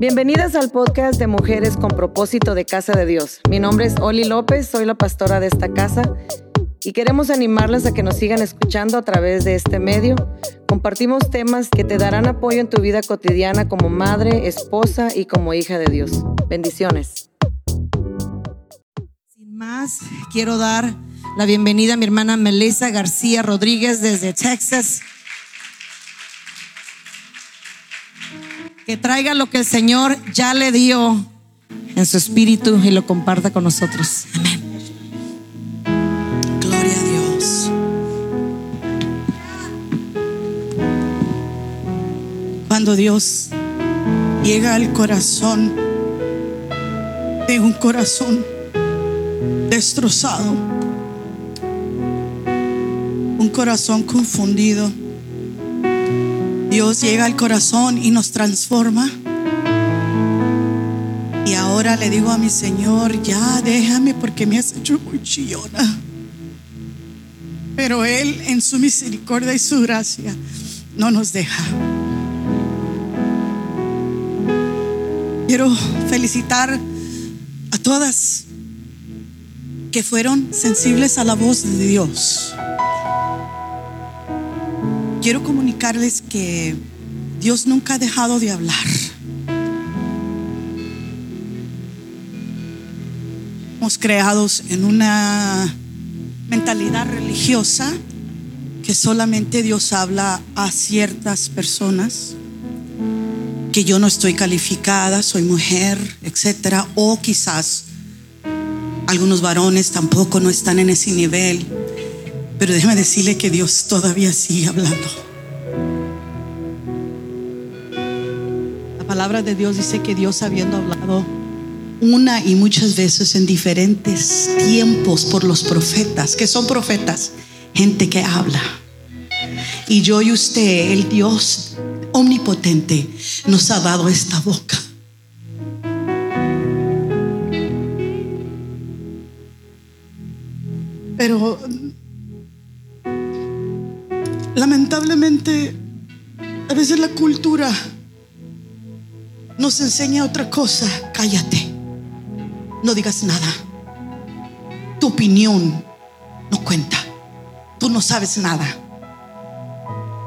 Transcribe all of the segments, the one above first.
Bienvenidas al podcast de Mujeres con propósito de Casa de Dios. Mi nombre es Oli López, soy la pastora de esta casa y queremos animarlas a que nos sigan escuchando a través de este medio. Compartimos temas que te darán apoyo en tu vida cotidiana como madre, esposa y como hija de Dios. Bendiciones. Sin más, quiero dar la bienvenida a mi hermana Melissa García Rodríguez desde Texas. Que traiga lo que el Señor ya le dio en su espíritu y lo comparta con nosotros. Amén. Gloria a Dios. Cuando Dios llega al corazón de un corazón destrozado, un corazón confundido, Dios llega al corazón y nos transforma. Y ahora le digo a mi Señor, ya déjame porque me has hecho muy chillona. Pero Él en su misericordia y su gracia no nos deja. Quiero felicitar a todas que fueron sensibles a la voz de Dios quiero comunicarles que Dios nunca ha dejado de hablar. Somos creados en una mentalidad religiosa que solamente Dios habla a ciertas personas, que yo no estoy calificada, soy mujer, etcétera, o quizás algunos varones tampoco no están en ese nivel. Pero déjeme decirle que Dios todavía sigue hablando. La palabra de Dios dice que Dios habiendo hablado una y muchas veces en diferentes tiempos por los profetas, que son profetas, gente que habla. Y yo y usted, el Dios omnipotente, nos ha dado esta boca. La cultura nos enseña otra cosa. Cállate, no digas nada. Tu opinión no cuenta. Tú no sabes nada.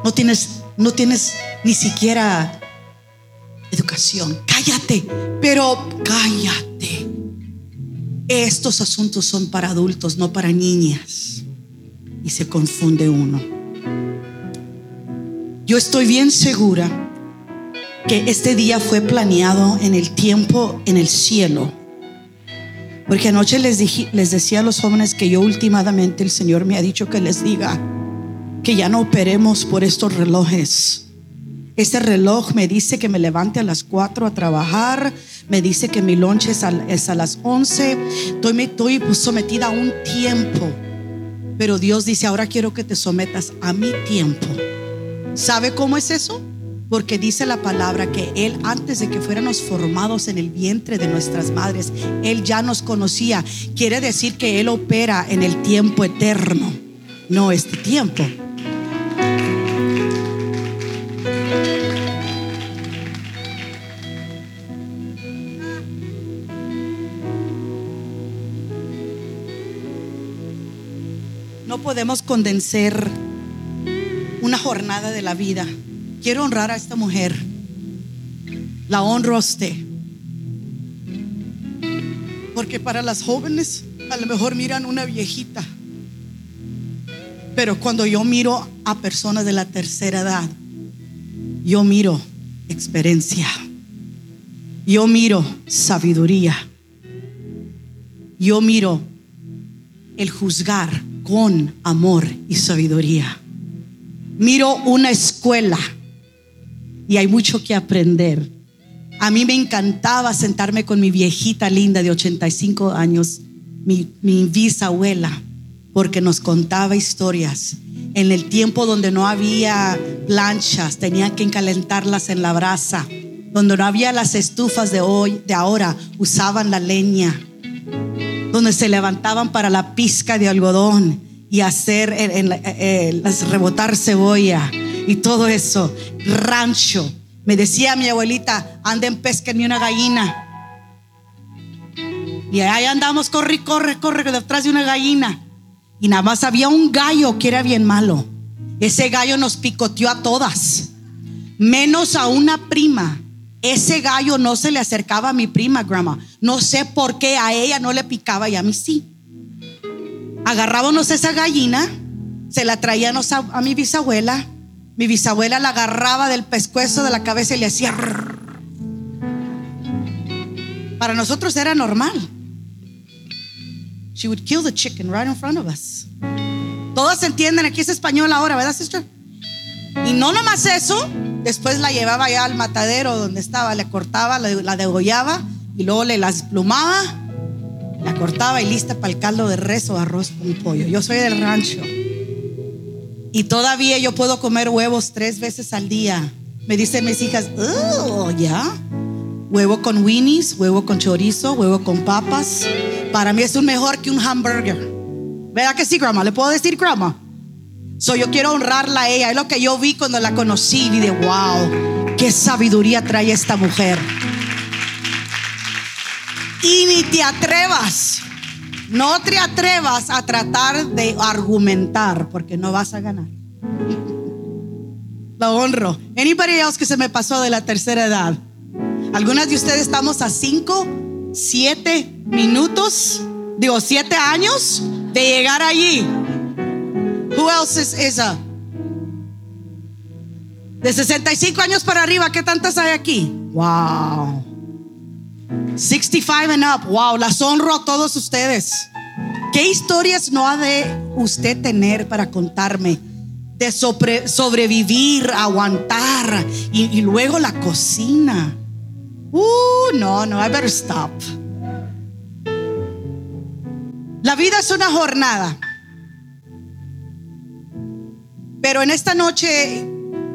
No tienes, no tienes ni siquiera educación. Cállate, pero cállate. Estos asuntos son para adultos, no para niñas. Y se confunde uno. Yo estoy bien segura que este día fue planeado en el tiempo, en el cielo. Porque anoche les, dije, les decía a los jóvenes que yo últimamente el Señor me ha dicho que les diga que ya no operemos por estos relojes. Este reloj me dice que me levante a las 4 a trabajar, me dice que mi lonche es a, las 11, estoy, estoy sometida a un tiempo. Pero Dios dice, ahora quiero que te sometas a mi tiempo. ¿Sabe cómo es eso? Porque dice la palabra que Él, antes de que fuéramos formados en el vientre de nuestras madres, Él ya nos conocía. Quiere decir que Él opera en el tiempo eterno, no este tiempo. No podemos condensar una jornada de la vida. Quiero honrar a esta mujer. La honro a usted. Porque para las jóvenes a lo mejor miran una viejita. Pero cuando yo miro a personas de la tercera edad, yo miro experiencia. Yo miro sabiduría. Yo miro el juzgar con amor y sabiduría miro una escuela y hay mucho que aprender. A mí me encantaba sentarme con mi viejita linda de 85 años, mi, bisabuela, porque nos contaba historias. En el tiempo donde no había planchas, tenían que calentarlas en la brasa. Donde no había las estufas de hoy, de ahora, usaban la leña. Donde se levantaban para la pizca de algodón y hacer, rebotar cebolla y todo eso. Rancho. Me decía mi abuelita, anden, pesquenme una gallina. Y ahí andamos, corre, corre, corre, detrás de una gallina. Y nada más había un gallo que era bien malo. Ese gallo nos picoteó a todas, menos a una prima. Ese gallo no se le acercaba a mi prima, grandma. No sé por qué a ella no le picaba y a mí sí. Agarrábamos esa gallina, se la traíamos a, mi bisabuela. Mi bisabuela la agarraba del pescuezo de la cabeza y le hacía. Para nosotros era normal. She would kill the chicken right in front of us. Todos entienden, aquí es español ahora, ¿verdad, sister? Y no nomás eso, después la llevaba ya al matadero donde estaba, le cortaba, la degollaba y luego le las plumaba, la cortaba y lista para el caldo de res o arroz con pollo. Yo soy del rancho. Y todavía yo puedo comer huevos tres veces al día. Me dicen mis hijas, oh, ya. Huevo con winnies, huevo con chorizo, huevo con papas. Para mí es un mejor que un hamburger. ¿Verdad que sí, grandma? ¿Le puedo decir grandma? So yo quiero honrarla a ella. Es lo que yo vi cuando la conocí. Y de wow, qué sabiduría trae esta mujer. Y ni te atrevas, no te atrevas a tratar de argumentar porque no vas a ganar. La honro. Anybody else que se me pasó de la tercera edad? Algunas de ustedes estamos a cinco, siete minutos, digo siete años de llegar allí. Who else is? De 65 años para arriba, ¿qué tantas hay aquí? Wow. 65 and up. Wow, las honro a todos ustedes. ¿Qué historias no ha de usted tener para contarme? De sobre- sobrevivir, aguantar y, y luego la cocina. Uh, no, no, I better stop. La vida es una jornada. Pero en esta noche,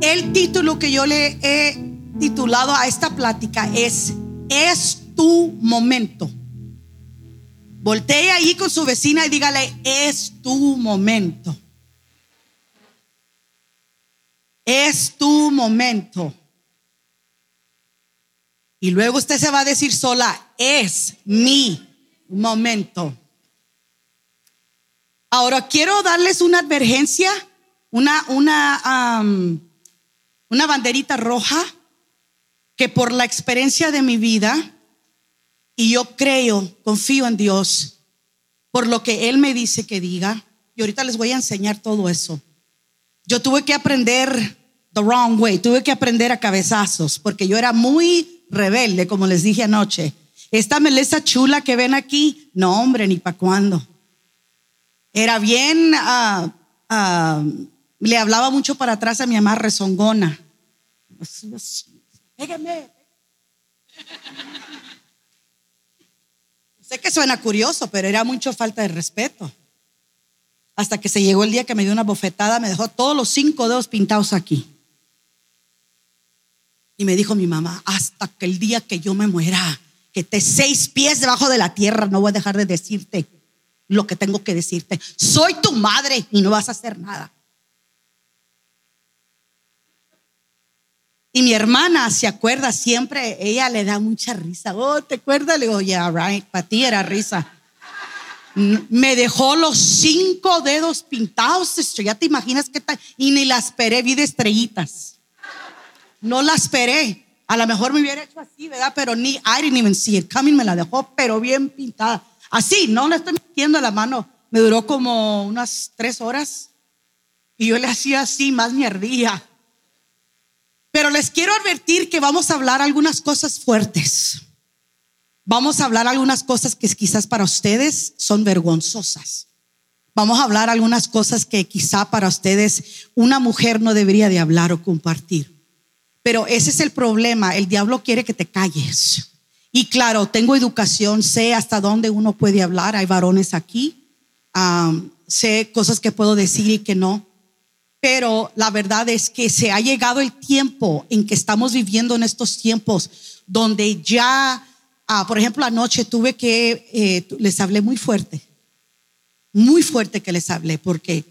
el título que yo le he titulado a esta plática es Es tu momento. Voltee ahí con su vecina y dígale, es tu momento. Es tu momento. Y luego usted se va a decir sola, es mi momento. Ahora quiero darles una advertencia, una, una, una banderita roja, que por la experiencia de mi vida, y yo creo, confío en Dios, por lo que Él me dice que diga, y ahorita les voy a enseñar todo eso. Yo tuve que aprender the wrong way, tuve que aprender a cabezazos, porque yo era muy rebelde, como les dije anoche. Esta meleza chula que ven aquí, no hombre, ni para cuándo. Era bien, ah, ah, le hablaba mucho para atrás a mi mamá rezongona. Pégame. Sé que suena curioso, pero era mucho falta de respeto. Hasta que se llegó el día que me dio una bofetada, me dejó todos los cinco dedos pintados aquí. Y me dijo mi mamá, hasta que el día que yo me muera, que te seis pies debajo de la tierra, no voy a dejar de decirte lo que tengo que decirte. Soy tu madre y no vas a hacer nada. Y mi hermana se acuerda siempre, ella le da mucha risa. Oh, ¿te acuerdas? Le digo, yeah, right, para ti era risa. Mm, Me dejó los cinco dedos pintados, sister. ya te imaginas qué tal. Y ni la esperé, vi de estrellitas. No la esperé. A lo mejor me hubiera hecho así, ¿verdad? Pero ni, I didn't even see it coming, me la dejó, pero bien pintada. Así, no le estoy metiendo la mano. Me duró como unas tres horas. Y yo le hacía así, más me ardía. Pero les quiero advertir que vamos a hablar algunas cosas fuertes. Vamos a hablar algunas cosas que quizás para ustedes son vergonzosas. Vamos a hablar algunas cosas que quizá para ustedes una mujer no debería de hablar o compartir. Pero ese es el problema. El diablo quiere que te calles. Y claro, tengo educación, sé hasta dónde uno puede hablar. Hay varones aquí. Am, sé cosas que puedo decir y que no. Pero la verdad es que se ha llegado el tiempo en que estamos viviendo en estos tiempos donde ya, ah, por ejemplo, anoche tuve que, eh, les hablé muy fuerte, muy fuerte que les hablé, porque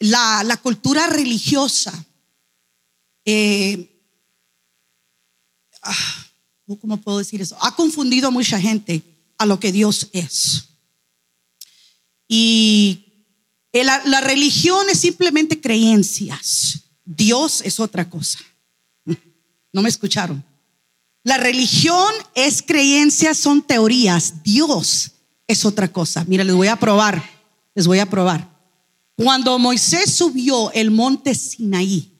la, la cultura religiosa eh, ah, ¿cómo puedo decir eso? Ha confundido a mucha gente a lo que Dios es. Y la, religión es simplemente creencias. Dios es otra cosa. No me escucharon. La religión es creencias, son teorías. Dios es otra cosa. Mira, les voy a probar. Les voy a probar. Cuando Moisés subió el monte Sinaí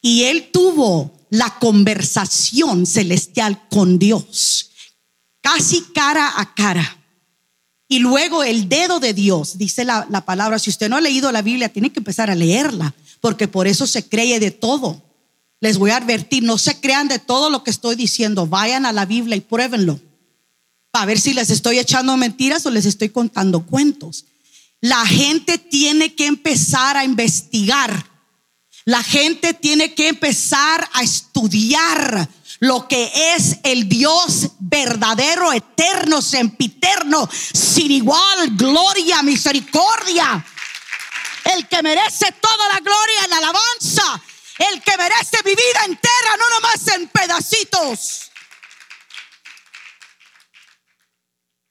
y él tuvo la conversación celestial con Dios, casi cara a cara. Y luego el dedo de Dios, dice la, la, palabra, si usted no ha leído la Biblia, tiene que empezar a leerla, porque por eso se cree de todo. Les voy a advertir, no se crean de todo lo que estoy diciendo, vayan a la Biblia y pruébenlo, para ver si les estoy echando mentiras o les estoy contando cuentos. La gente tiene que empezar a investigar la gente tiene que empezar a estudiar lo que es el Dios verdadero, eterno, sempiterno, sin igual, gloria, misericordia. El que merece toda la gloria la alabanza. El que merece mi vida entera, no nomás en pedacitos.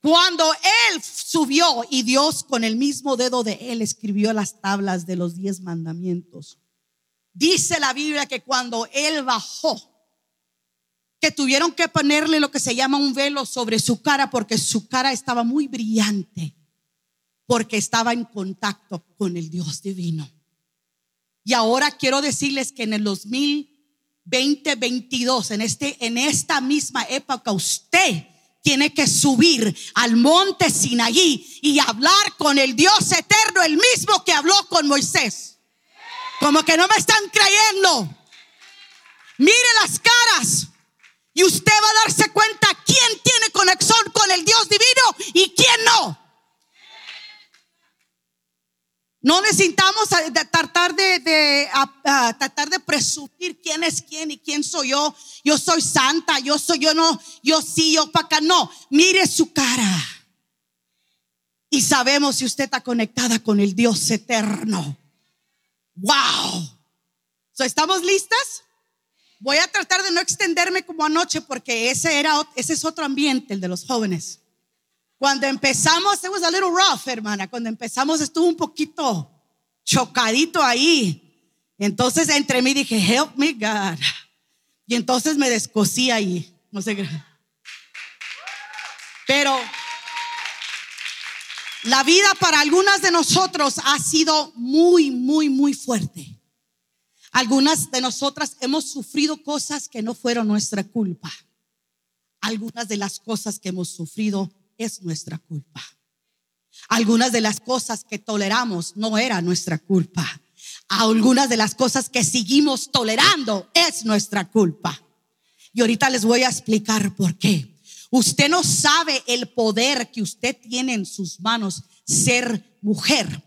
Cuando él subió y Dios con el mismo dedo de él escribió las tablas de los diez mandamientos Dice la Biblia que cuando él bajó, que tuvieron que ponerle lo que se llama un velo sobre su cara porque su cara estaba muy brillante, porque estaba en contacto con el Dios divino. Y ahora quiero decirles que en el 2020, 22, en, este, en esta misma época, usted tiene que subir al monte Sinaí y hablar con el Dios eterno, el mismo que habló con Moisés. Como que no me están creyendo. Mire las caras y usted va a darse cuenta quién tiene conexión con el Dios divino y quién no. No necesitamos tratar de, tratar de presumir quién es quién y quién soy yo. Yo soy santa, yo soy yo no, yo sí, yo para acá. No, mire su cara. Y sabemos si usted está conectada con el Dios eterno. Wow. ¿Estamos listas? Voy a tratar de no extenderme como anoche porque ese era ese es otro ambiente, el de los jóvenes. Cuando empezamos, it was a little rough, hermana. Cuando empezamos estuvo un poquito chocadito ahí. Entonces entre mí dije, help me God. Y entonces me descosí ahí. No sé qué. Pero la vida para algunas de nosotros ha sido muy, muy, muy fuerte. Algunas de nosotras hemos sufrido cosas que no fueron nuestra culpa. Algunas de las cosas que hemos sufrido es nuestra culpa. Algunas de las cosas que toleramos no era nuestra culpa. Algunas de las cosas que seguimos tolerando es nuestra culpa. Y ahorita les voy a explicar por qué. Usted no sabe el poder que usted tiene en sus manos ser mujer.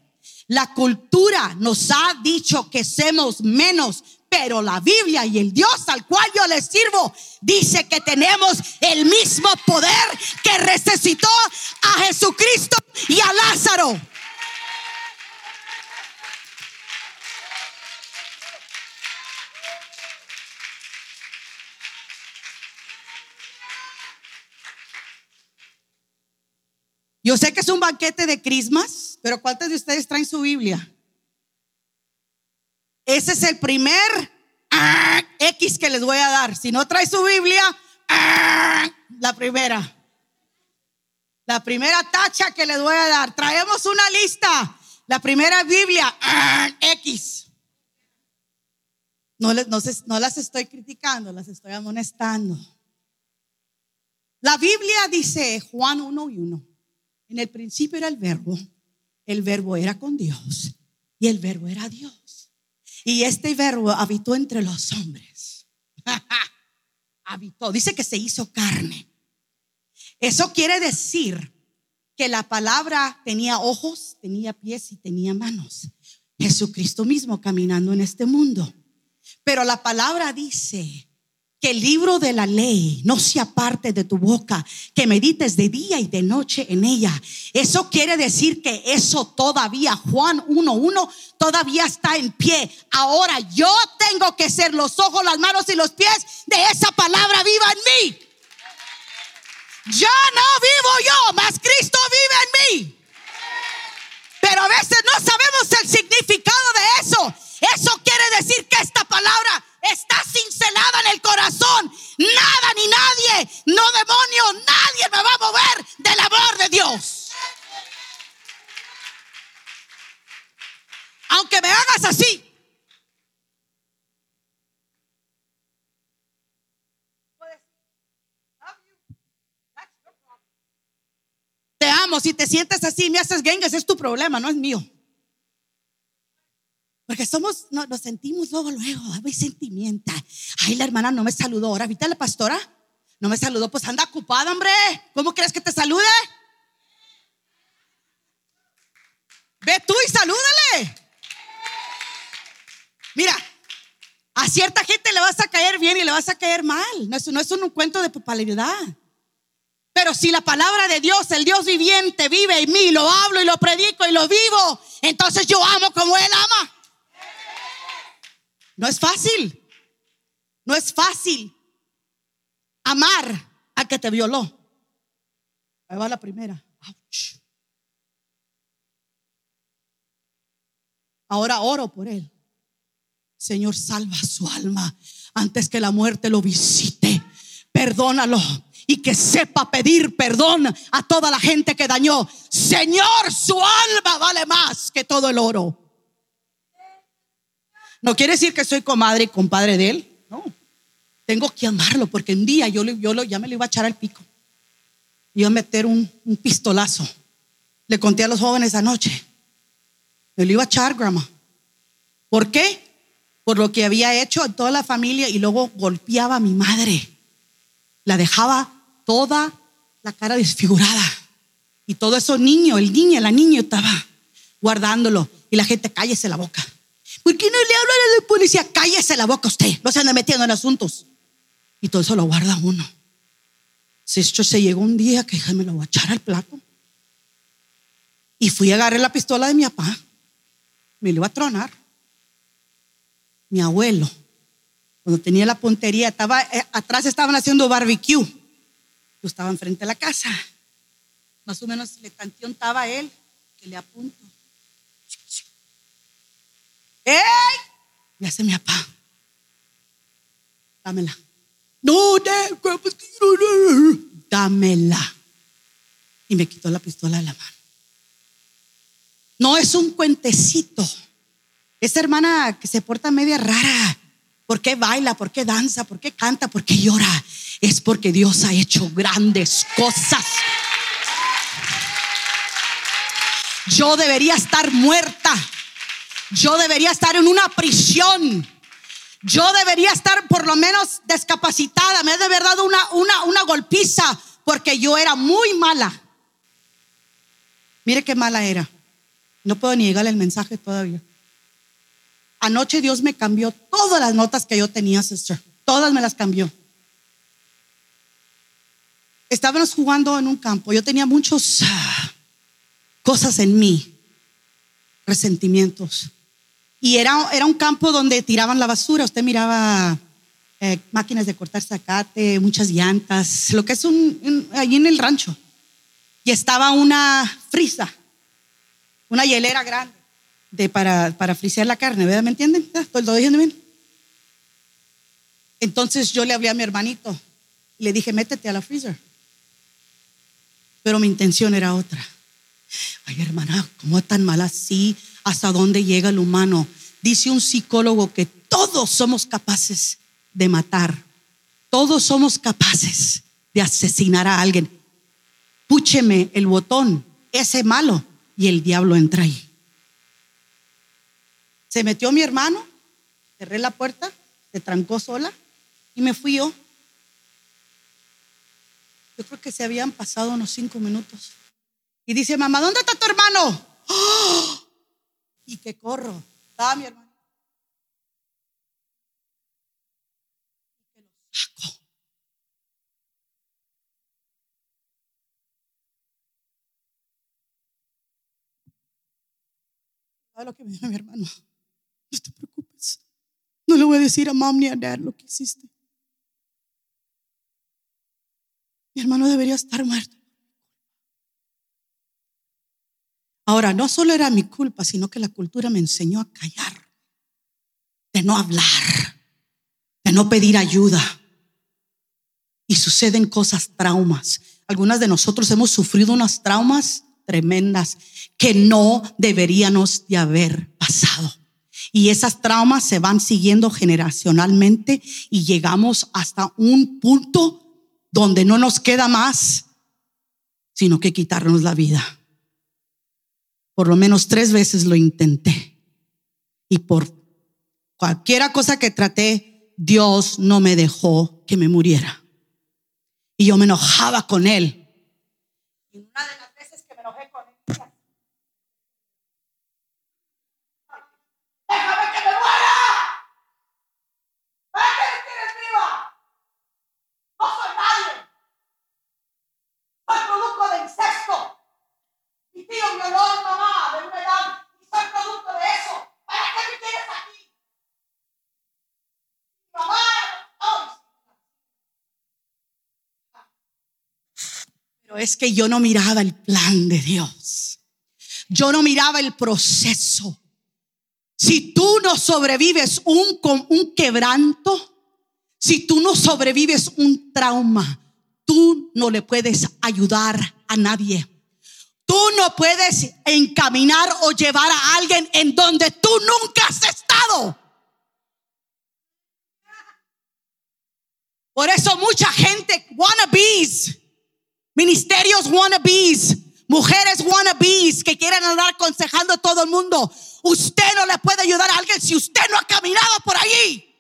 La cultura nos ha dicho que somos menos, pero la Biblia y el Dios al cual yo le sirvo dice que tenemos el mismo poder que resucitó a Jesucristo y a Lázaro. Yo sé que es un banquete de crismas, pero ¿cuántos de ustedes traen su Biblia? Ese es el primer ah, X que les voy a dar. Si no trae su Biblia, ah, la primera. La primera tacha que les voy a dar. Traemos una lista. La primera Biblia, ah, X. No, no, las estoy criticando, las estoy amonestando. La Biblia dice Juan 1 y 1. En el principio era el verbo, el verbo era con Dios y el verbo era Dios. Y este verbo habitó entre los hombres. habitó, dice que se hizo carne. Eso quiere decir que la palabra tenía ojos, tenía pies y tenía manos. Jesucristo mismo caminando en este mundo. Pero la palabra dice que el libro de la ley no se aparte de tu boca, que medites de día y de noche en ella. Eso quiere decir que eso todavía, Juan 1.1, todavía está en pie. Ahora yo tengo que ser los ojos, las manos y los pies de esa palabra viva en mí. Ya no vivo yo, mas Cristo vive en mí. Pero a veces no sabemos el significado de eso. Eso quiere decir que esta palabra está cincelada en el corazón. Nada ni nadie, no demonio, nadie me va a mover del amor de Dios. Aunque me hagas así. Te amo, si te sientes así, me haces gengas, es tu problema, no es mío. Porque somos, no, nos sentimos luego, luego, hay sentimiento. Ay, la hermana no me saludó. Ahora, ¿viste la pastora? No me saludó, pues anda ocupada, hombre. ¿Cómo quieres que te salude? Ve tú y salúdale. Mira, a cierta gente le vas a caer bien y le vas a caer mal. No es, no es un cuento de popularidad. Pero si la palabra de Dios, el Dios viviente, vive en mí, lo hablo y lo predico y lo vivo, entonces yo amo como Él ama. No es fácil. No es fácil amar a que te violó. Ahí va la primera. Ahora oro por él. Señor, salva su alma antes que la muerte lo visite. Perdónalo y que sepa pedir perdón a toda la gente que dañó. Señor, su alma vale más que todo el oro. No quiere decir que soy comadre y compadre de él. No. Tengo que amarlo porque un día yo, yo ya me lo iba a echar al pico. Iba a meter un, pistolazo. Le conté a los jóvenes anoche. Me lo iba a echar, grandma. ¿Por qué? Por lo que había hecho en toda la familia y luego golpeaba a mi madre. La dejaba toda la cara desfigurada. Y todo eso niño, el niño, la niña estaba guardándolo. Y la gente, cállese la boca. ¿Por qué no le hablan a la policía? Cállese la boca usted, no se anda metiendo en asuntos. Y todo eso lo guarda uno. Si esto se llegó un día que me lo voy a echar al plato. Y fui a agarrar la pistola de mi papá. Me lo iba a tronar. Mi abuelo, cuando tenía la puntería, estaba, eh, atrás estaban haciendo barbecue. Yo estaba enfrente de la casa. Más o menos le canción estaba él, que le apunto. ¡Ey! Ya se mi papá. Dámela. No, pues, dámela. Y me quitó la pistola de la mano. No es un cuentecito. Esa hermana que se porta media rara. ¿Por qué baila? ¿Por qué danza? ¿Por qué canta? ¿Por qué llora? Es porque Dios ha hecho grandes cosas. Yo debería estar muerta yo debería estar en una prisión. Yo debería estar por lo menos descapacitada. Me de verdad una, una, una golpiza porque yo era muy mala. Mire qué mala era. No puedo ni llegarle el mensaje todavía. Anoche Dios me cambió todas las notas que yo tenía, sister. Todas me las cambió. Estábamos jugando en un campo. Yo tenía muchas ah, cosas en mí, resentimientos. Y era, era un campo donde tiraban la basura. Usted miraba eh, máquinas de cortar zacate, muchas llantas, lo que es un, allí en el rancho. Y estaba una frisa, una hielera grande de, para, para frisear la carne, ¿verdad? ¿Me entienden? ¿Todo diciendo bien? Entonces yo le hablé a mi hermanito y le dije, métete a la freezer. Pero mi intención era otra. Ay, hermana, ¿cómo tan mal así? Hasta dónde llega el humano. Dice un psicólogo que todos somos capaces de matar, todos somos capaces de asesinar a alguien. Púcheme el botón, ese malo, y el diablo entra ahí. Se metió mi hermano, cerré la puerta, se trancó sola y me fui yo. Yo creo que se habían pasado unos cinco minutos. Y dice, mamá, ¿dónde está tu hermano? ¡Oh! y que corro. ¿Está, mi hermano? Y que lo saco. ¿Sabes lo que me dijo mi hermano? No te preocupes. No le voy a decir a mam ni a dad lo que hiciste. Mi hermano debería estar muerto. Ahora, no solo era mi culpa, sino que la cultura me enseñó a callar, de no hablar, de no pedir ayuda. Y suceden cosas, traumas. Algunas de nosotros hemos sufrido unas traumas tremendas que no deberíamos de haber pasado. Y esas traumas se van siguiendo generacionalmente y llegamos hasta un punto donde no nos queda más, sino que quitarnos la vida. Por lo menos tres veces lo intenté. Y por cualquiera cosa que traté, Dios no me dejó que me muriera. Y yo me enojaba con él. Y una de las veces que me enojé con él, decía, déjame que me muera. ¿Para qué me tienes viva? No soy nadie. Soy producto de incesto. Mi tío violó a mamá de una edad y soy producto de eso. ¿Para qué me tienes aquí? Mamá era Pero es que yo no miraba el plan de Dios. Yo no miraba el proceso. Si tú no sobrevives un, un quebranto, si tú no sobrevives un trauma, tú no le puedes ayudar a nadie. Tú no puedes encaminar o llevar a alguien en donde tú nunca has estado. Por eso mucha gente wannabes, ministerios wannabes, mujeres wannabes que quieren andar aconsejando a todo el mundo. Usted no le puede ayudar a alguien si usted no ha caminado por allí.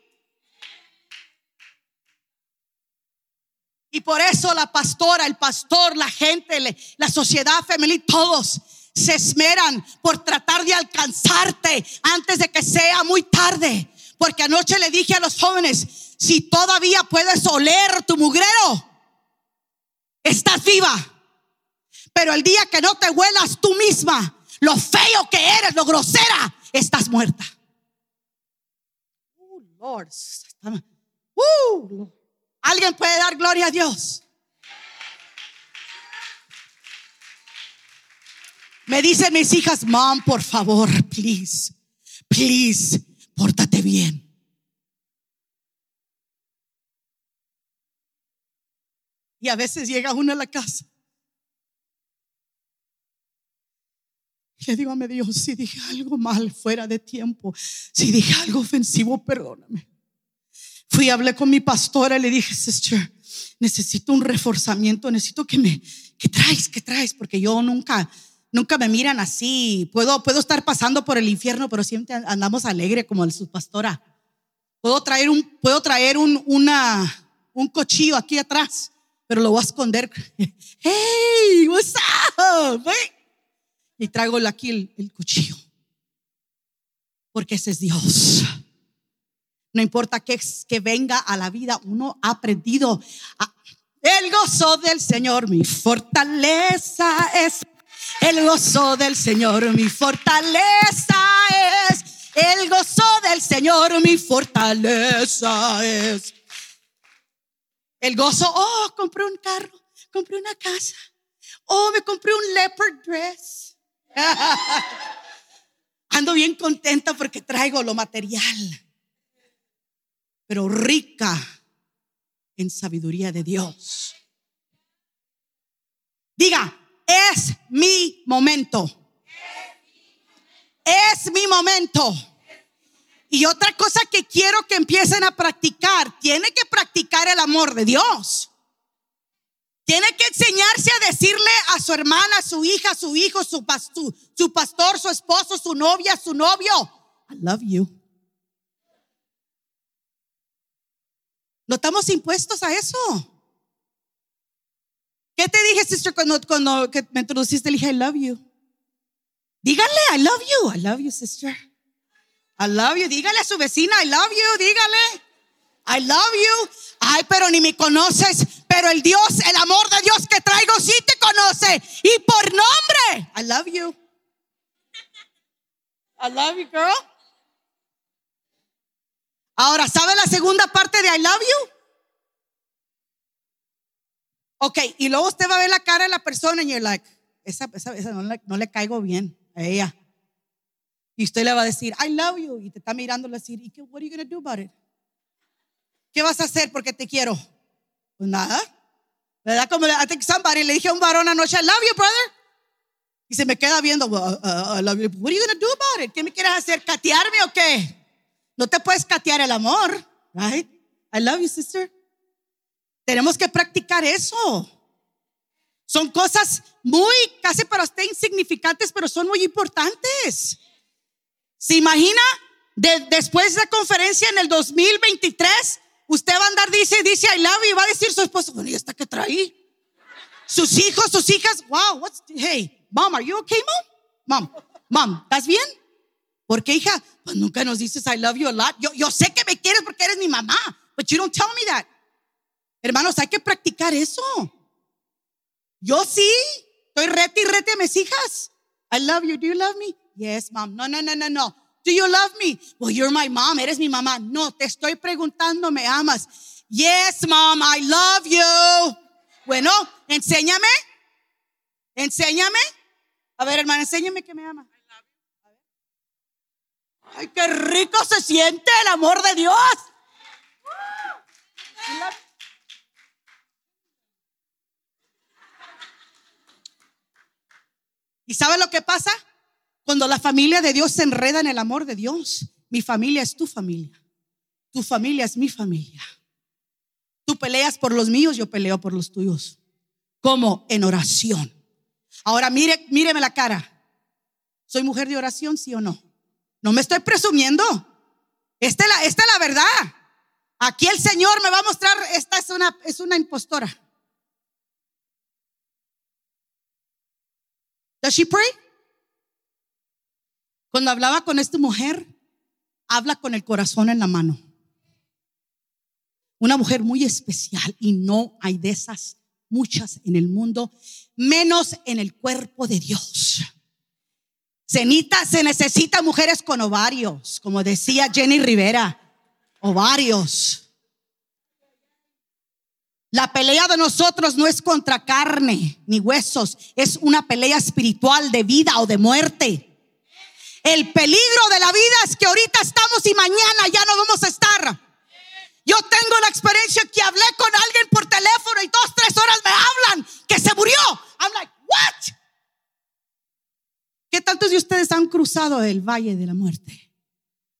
Y por eso la pastora, el pastor, la gente, la sociedad femenil, todos se esmeran por tratar de alcanzarte antes de que sea muy tarde. Porque anoche le dije a los jóvenes, si todavía puedes oler tu mugrero, estás viva. Pero el día que no te huelas tú misma, lo feo que eres, lo grosera, estás muerta. Oh, Lord. Uh, ¿Alguien puede dar gloria a Dios? Me dicen mis hijas, mom, por favor, please, please, pórtate bien. Y a veces llega uno a la casa. Y le digo a mi Dios, si dije algo mal fuera de tiempo, si dije algo ofensivo, perdóname. Fui, hablé con mi pastora y le dije, sister, necesito un reforzamiento, necesito que me, que traes, que traes, porque yo nunca, nunca me miran así. Puedo, puedo estar pasando por el infierno, pero siempre andamos alegre como su pastora. Puedo traer un, puedo traer un, una, un cochillo aquí atrás, pero lo voy a esconder. Hey, what's up? Y traigo aquí el, el cuchillo. Porque ese es Dios. No importa que, que venga a la vida, uno ha aprendido. el gozo del Señor, mi fortaleza es. El gozo del Señor, mi fortaleza es. El gozo del Señor, mi fortaleza es. El gozo, oh, compré un carro, compré una casa. Oh, me compré un leopard dress. Ando bien contenta porque traigo lo material pero rica en sabiduría de Dios. Diga, es mi momento. Es mi momento. Y otra cosa que quiero que empiecen a practicar, tiene que practicar el amor de Dios. Tiene que enseñarse a decirle a su hermana, su hija, su hijo, su, su pastor, su esposo, su novia, su novio, I love you. No estamos impuestos a eso. ¿Qué te dije, sister, cuando, cuando me introduciste? Le dije, I love you. Dígale, I love you. I love you, sister. I love you. Dígale a su vecina, I love you. Dígale, I love you. Ay, pero ni me conoces. Pero el Dios, el amor de Dios que traigo, sí te conoce. Y por nombre, I love you. I love you, girl. Ahora, ¿sabe la segunda parte de I love you? Ok, y luego usted va a ver la cara de la persona y you're like, esa, esa, esa no, le, no le caigo bien a ella. Y usted le va a decir, I love you. Y te está mirando y decir, ¿y qué, what are you to do about it? ¿Qué vas a hacer porque te quiero? Pues nada. ¿Verdad? Como I think somebody le dije a un varón anoche, I love you, brother. Y se me queda viendo, well, uh, I love you. What are you to do about it? ¿Qué me quieres hacer? ¿Catearme o qué? No te puedes catear el amor, right? I love you, sister. Tenemos que practicar eso. Son cosas muy, casi para usted insignificantes, pero son muy importantes. ¿Se imagina? De- después de la conferencia en el 2023, usted va a andar, dice, dice, I love you, y va a decir su esposo, bueno, ¿y esta que traí? Sus hijos, sus hijas, wow, what's, hey, mom, are you okay, mom? Mom, mom, ¿estás bien? Porque, hija, pues nunca nos dices I love you a lot. Yo, yo sé que me quieres porque eres mi mamá, but you don't tell me that. Hermanos, hay que practicar eso. Yo sí, estoy rete y rete a mis hijas. I love you. Do you love me? Yes, mom. No, no, no, no, no. Do you love me? Well, you're my mom. Eres mi mamá. No, te estoy preguntando, ¿me amas? Yes, mom, I love you. Bueno, enséñame. Enséñame. A ver, hermana, enséñame que me ama. Ay, qué rico se siente el amor de Dios. ¿Y sabe lo que pasa? Cuando la familia de Dios se enreda en el amor de Dios, mi familia es tu familia. Tu familia es mi familia. Tú peleas por los míos, yo peleo por los tuyos. Como en oración. Ahora mire, míreme la cara. ¿Soy mujer de oración, sí o no? No me estoy presumiendo. Esta es la, verdad. Aquí el Señor me va a mostrar, esta es una, es una impostora. Does she pray? Cuando hablaba con esta mujer, habla con el corazón en la mano. Una mujer muy especial y no hay de esas muchas en el mundo, menos en el cuerpo de Dios. Cenita, se necesita mujeres con ovarios, como decía Jenny Rivera, ovarios. La pelea de nosotros no es contra carne ni huesos, es una pelea espiritual de vida o de muerte. El peligro de la vida es que ahorita estamos y mañana ya no vamos a estar. Yo tengo la experiencia que hablé con alguien por teléfono y dos, tres horas me hablan que se murió. I'm like, what? ¿Qué tantos de ustedes han cruzado el valle de la muerte?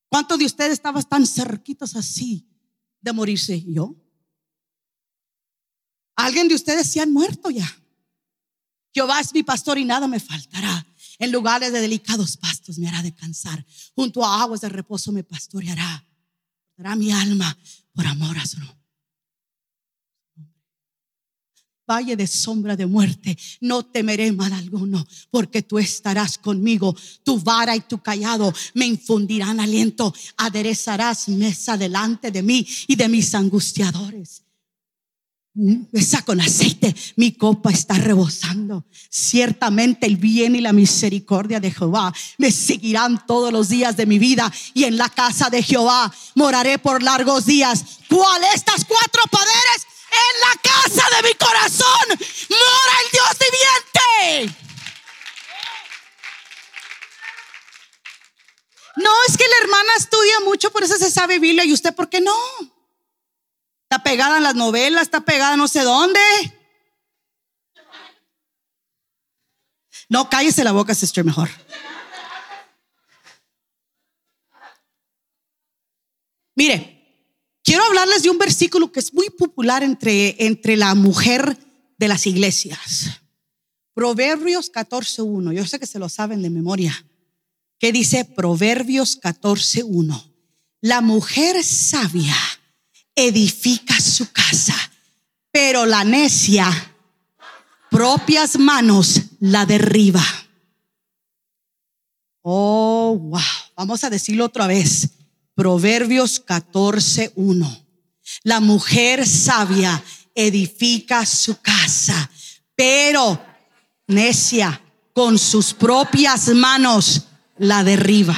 ¿Cuántos de ustedes estaban tan cerquitos así de morirse? ¿Yo? ¿Alguien de ustedes se han muerto ya? Jehová es mi pastor y nada me faltará. En lugares de delicados pastos me hará descansar. Junto a aguas de reposo me pastoreará. Dará mi alma por amor a su nombre. Valle de sombra de muerte, no temeré mal alguno, porque tú estarás conmigo. Tu vara y tu callado me infundirán aliento. Aderezarás mesa delante de mí y de mis angustiadores. Besa con aceite, mi copa está rebosando. Ciertamente el bien y la misericordia de Jehová me seguirán todos los días de mi vida y en la casa de Jehová moraré por largos días. ¿Cuál estas cuatro poderes? En la casa de mi corazón mora el Dios viviente. No es que la hermana estudia mucho, por eso se sabe Biblia y usted, ¿por qué no? Está pegada en las novelas, está pegada no sé dónde. No, cállese la boca, sister, mejor. Mire, quiero hablarles de un versículo que es muy popular entre, entre la mujer de las iglesias. Proverbios 14.1. Yo sé que se lo saben de memoria. Que dice Proverbios 14.1. La mujer sabia edifica su casa, pero la necia propias manos la derriba. Oh, wow. Vamos a decirlo otra vez. Proverbios 14:1. La mujer sabia edifica su casa, pero necia con sus propias manos la derriba.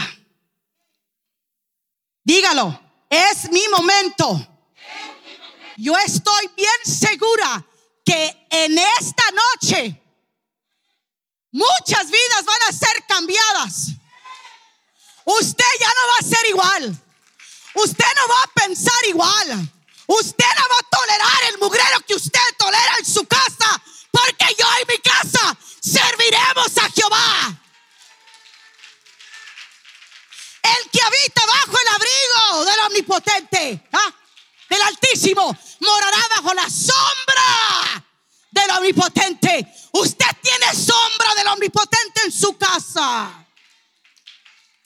Dígalo, es mi momento. Yo estoy bien segura que en esta noche muchas vidas van a ser cambiadas. Usted ya no va a ser igual. Usted no va a pensar igual. Usted no va a tolerar el mugrero que usted tolera en su casa. Porque yo en mi casa serviremos a Jehová. El que habita bajo el abrigo del omnipotente, ¿ah? del altísimo, morará bajo la sombra del omnipotente. Usted tiene sombra del omnipotente en su casa.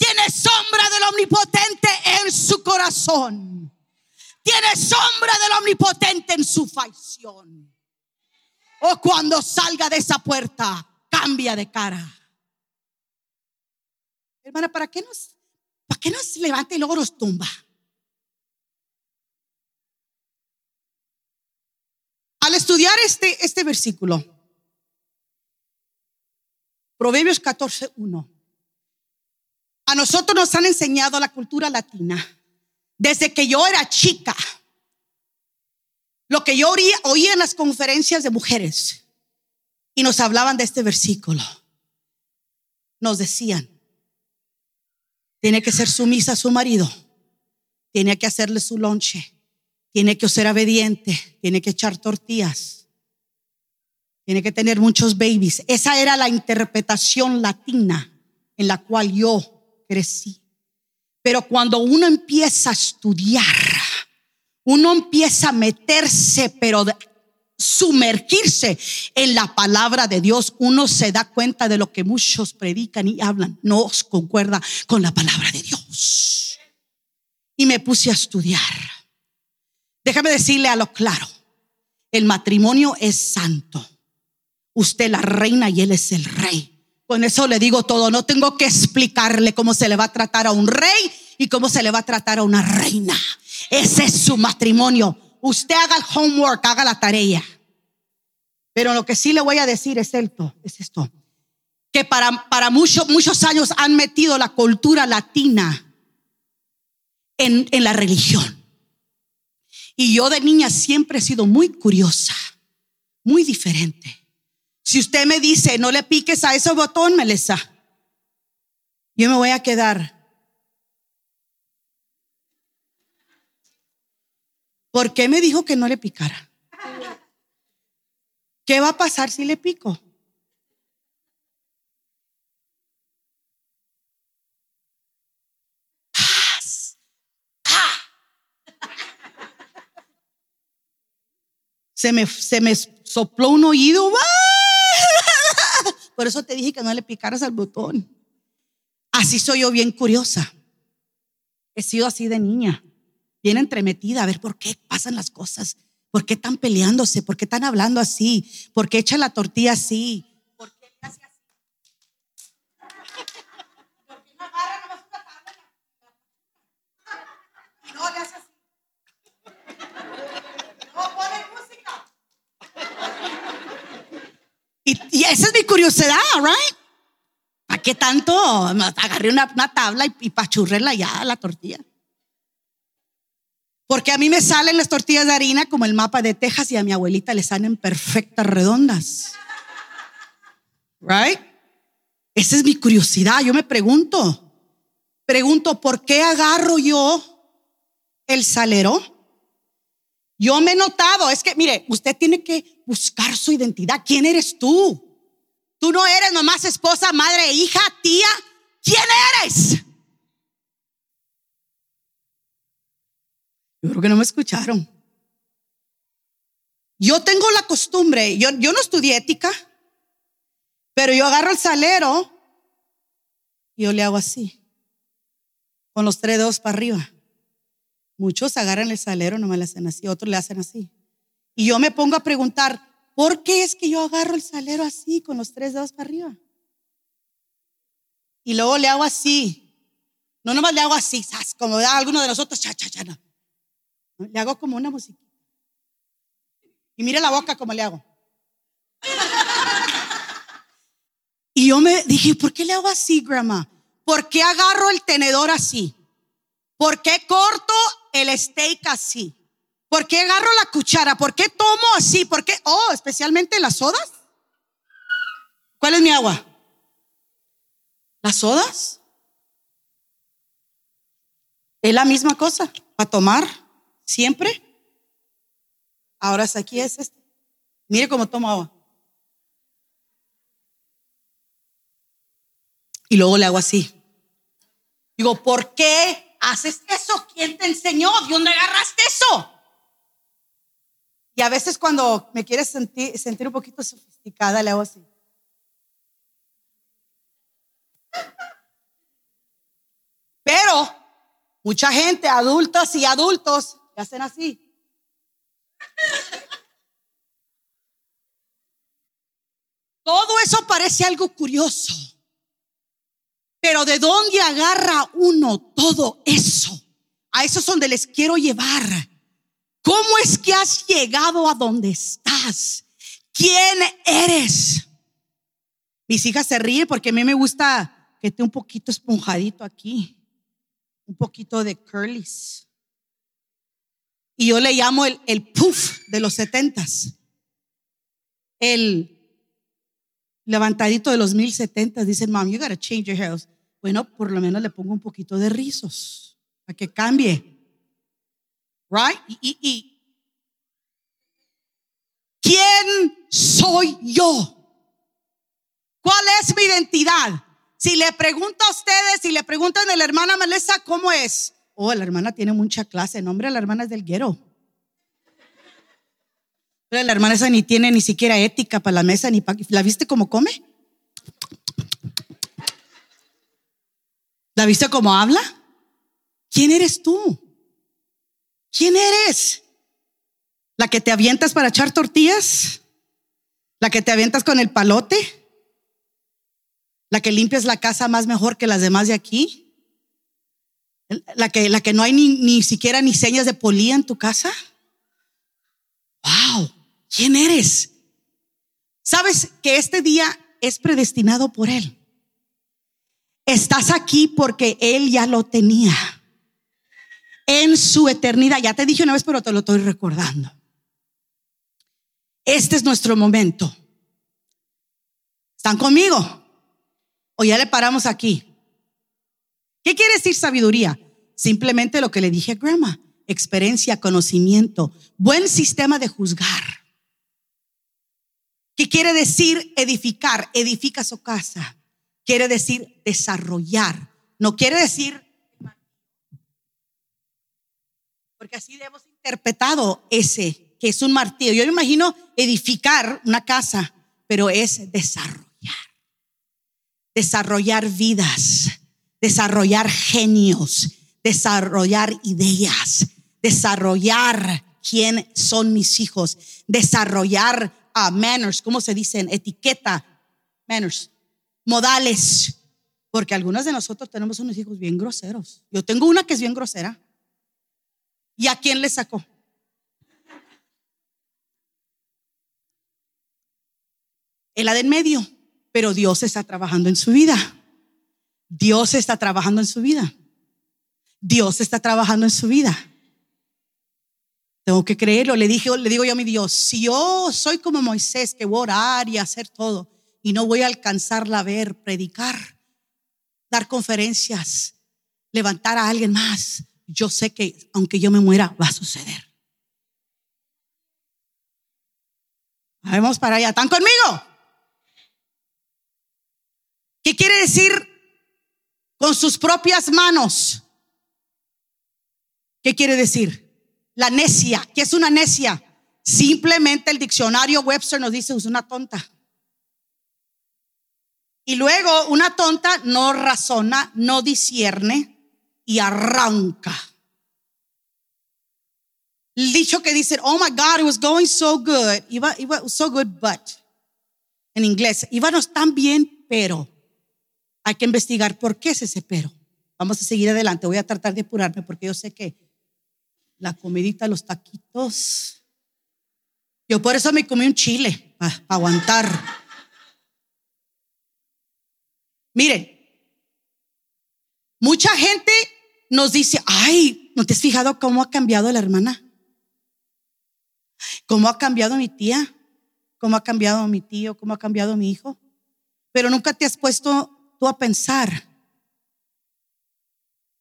Tiene sombra del omnipotente en su corazón. Tiene sombra del omnipotente en su facción. O cuando salga de esa puerta, cambia de cara. Hermana, ¿para qué nos, para qué nos levanta y luego nos tumba? Al estudiar este, este versículo, Proverbios 14, 1 a nosotros nos han enseñado la cultura latina desde que yo era chica. Lo que yo oía, en las conferencias de mujeres y nos hablaban de este versículo. Nos decían, tiene que ser sumisa a su marido, tiene que hacerle su lonche, tiene que ser obediente, tiene que echar tortillas, tiene que tener muchos babies. Esa era la interpretación latina en la cual yo crecí. Pero cuando uno empieza a estudiar, uno empieza a meterse, pero sumergirse en la palabra de Dios, uno se da cuenta de lo que muchos predican y hablan. No concuerda con la palabra de Dios. Y me puse a estudiar. Déjame decirle a lo claro, el matrimonio es santo. Usted la reina y él es el rey. Con eso le digo todo, no tengo que explicarle cómo se le va a tratar a un rey y cómo se le va a tratar a una reina. Ese es su matrimonio. Usted haga el homework, haga la tarea. Pero lo que sí le voy a decir es esto, es esto, que para, para muchos, muchos años han metido la cultura latina en, en la religión. Y yo de niña siempre he sido muy curiosa, muy diferente. Si usted me dice, no le piques a ese botón, Melissa, yo me voy a quedar. ¿Por qué me dijo que no le picara? ¿Qué va a pasar si le pico? Se me, se me sopló un oído. Por eso te dije que no le picaras al botón. Así soy yo bien curiosa. He sido así de niña, bien entremetida, a ver por qué pasan las cosas, por qué están peleándose, por qué están hablando así, por qué echan la tortilla así, por qué le hace así. ¿Por qué no agarra nomás una tabla y no le hace así? No pone Y, esa es mi curiosidad, right? ¿Para qué tanto? Agarré una, tabla y, y pachurrela ya la tortilla. Porque a mí me salen las tortillas de harina como el mapa de Texas y a mi abuelita le salen perfectas redondas. Right? Esa es mi curiosidad. Yo me pregunto, pregunto, ¿por qué agarro yo el salero? Yo me he notado, es que, mire, usted tiene que buscar su identidad. ¿Quién eres tú? Tú no eres nomás esposa, madre, hija, tía. ¿Quién eres? Yo creo que no me escucharon. Yo tengo la costumbre, yo, yo no estudié ética, pero yo agarro el salero y yo le hago así, con los tres dedos para arriba. Muchos agarran el salero, no me le hacen así, otros le hacen así. Y yo me pongo a preguntar, ¿por qué es que yo agarro el salero así, con los tres dedos para arriba? Y luego le hago así. No nomás le hago así, como da alguno de nosotros, cha, cha, cha, no. Le hago como una música. Y mire la boca como le hago. Y yo me dije, ¿por qué le hago así, grandma? ¿Por qué agarro el tenedor así? ¿Por qué corto el steak así? ¿Por qué agarro la cuchara? ¿Por qué tomo así? ¿Por qué? Oh, especialmente las sodas. ¿Cuál es mi agua? ¿Las sodas? Es la misma cosa, para tomar siempre. Ahora aquí es este. Mire cómo tomo agua. Y luego le hago así. Digo, ¿por qué haces eso? ¿Quién te enseñó? ¿De dónde agarraste eso? Y a veces cuando me quieres sentir, un poquito sofisticada, le hago así. Pero mucha gente, adultos y adultos, hacen así. Todo eso parece algo curioso. Pero ¿de dónde agarra uno todo eso? A eso es donde les quiero llevar. ¿Cómo es que has llegado a donde estás? ¿Quién eres? Mis hijas se ríen porque a mí me gusta que esté un poquito esponjadito aquí, un poquito de curlies. Y yo le llamo el, el puff de los setentas. El levantadito de los mil setentas. Dicen, mom, you gotta change your hair. Bueno, por lo menos le pongo un poquito de rizos para que cambie. Right? Y, ¿quién soy yo? ¿Cuál es mi identidad? Si le pregunto a ustedes, si le preguntan a la hermana Melissa, ¿cómo es? Oh, la hermana tiene mucha clase. Nombre, la hermana es del guero. Pero la hermana esa ni tiene ni siquiera ética para la mesa, ni ¿La viste cómo come? ¿La viste cómo habla? ¿Quién eres tú? ¿Quién eres? ¿La que te avientas para echar tortillas? ¿La que te avientas con el palote? ¿La que limpias la casa más mejor que las demás de aquí? ¿La que, la que no hay ni, ni siquiera ni señas de polía en tu casa? ¡Wow! ¿Quién eres? Sabes que este día es predestinado por Él. Estás aquí porque Él ya lo tenía en su eternidad. Ya te dije una vez, pero te lo estoy recordando. Este es nuestro momento. ¿Están conmigo? ¿O ya le paramos aquí? ¿Qué quiere decir sabiduría? Simplemente lo que le dije a Grandma. Experiencia, conocimiento, buen sistema de juzgar. ¿Qué quiere decir edificar? Edifica su casa. Quiere decir desarrollar. No quiere decir... Porque así hemos interpretado ese, que es un martillo. Yo me imagino edificar una casa, pero es desarrollar. Desarrollar vidas, desarrollar genios, desarrollar ideas, desarrollar quién son mis hijos, desarrollar manners, ¿cómo se dicen? Etiqueta, manners, modales. Porque algunos de nosotros tenemos unos hijos bien groseros. Yo tengo una que es bien grosera. ¿Y a quién le sacó? El la del medio. Pero Dios está trabajando en su vida. Dios está trabajando en su vida. Dios está trabajando en su vida. Tengo que creerlo. Le, dije, le digo yo a mi Dios, si yo soy como Moisés, que voy a orar y hacer todo, y no voy a alcanzarla a ver, predicar, dar conferencias, levantar a alguien más, yo sé que aunque yo me muera, va a suceder. Vamos para allá. ¿Están conmigo? ¿Qué quiere decir con sus propias manos? ¿Qué quiere decir? La necia, ¿qué es una necia? Simplemente el diccionario Webster nos dice es una tonta. Y luego una tonta no razona, no discierne y arranca. El dicho que dice, oh my God, it was going so good. Iba, iba so good, but. En inglés, íbamos tan bien, pero. Hay que investigar por qué es ese pero. Vamos a seguir adelante. Voy a tratar de apurarme porque yo sé que la comidita, los taquitos. Yo por eso me comí un chile, para aguantar. Miren, mucha gente nos dice, ay, ¿no te has fijado cómo ha cambiado la hermana? ¿Cómo ha cambiado mi tía? ¿Cómo ha cambiado mi tío? ¿Cómo ha cambiado mi hijo? Pero nunca te has puesto tú a pensar.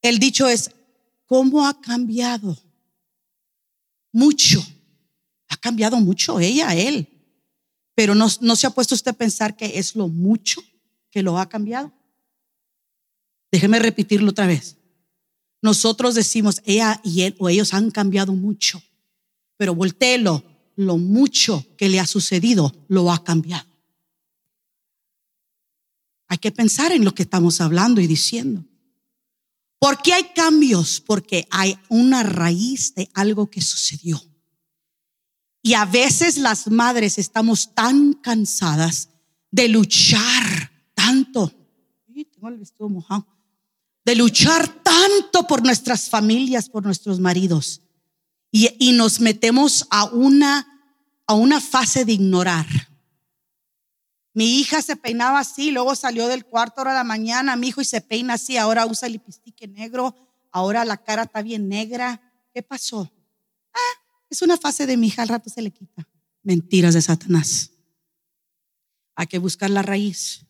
El dicho es, ¿cómo ha cambiado? Mucho. Ha cambiado mucho ella, él. Pero no, no se ha puesto usted a pensar que es lo mucho que lo ha cambiado. Déjeme repetirlo otra vez. Nosotros decimos, ella y él o ellos han cambiado mucho, pero volteelo, lo mucho que le ha sucedido lo ha cambiado. Hay que pensar en lo que estamos hablando y diciendo. ¿Por qué hay cambios? Porque hay una raíz de algo que sucedió. Y a veces las madres estamos tan cansadas de luchar tanto. De luchar tanto por nuestras familias, por nuestros maridos. Y, nos metemos a una, a una fase de ignorar. Mi hija se peinaba así, luego salió del cuarto hora de la mañana, mi hijo y se peina así, ahora usa el lipistique negro, ahora la cara está bien negra. ¿Qué pasó? Ah, es una fase de mi hija, al rato se le quita. Mentiras de Satanás. Hay que buscar la raíz.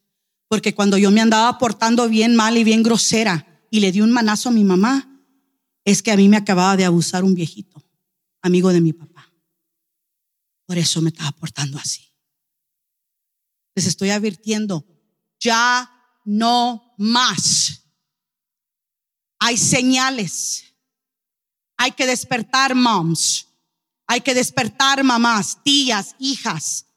Porque cuando yo me andaba portando bien mal y bien grosera, y le di un manazo a mi mamá, es que a mí me acababa de abusar un viejito, amigo de mi papá. Por eso me estaba portando así. Les estoy advirtiendo, ya no más. Hay señales. Hay que despertar moms. Hay que despertar mamás, tías, hijas,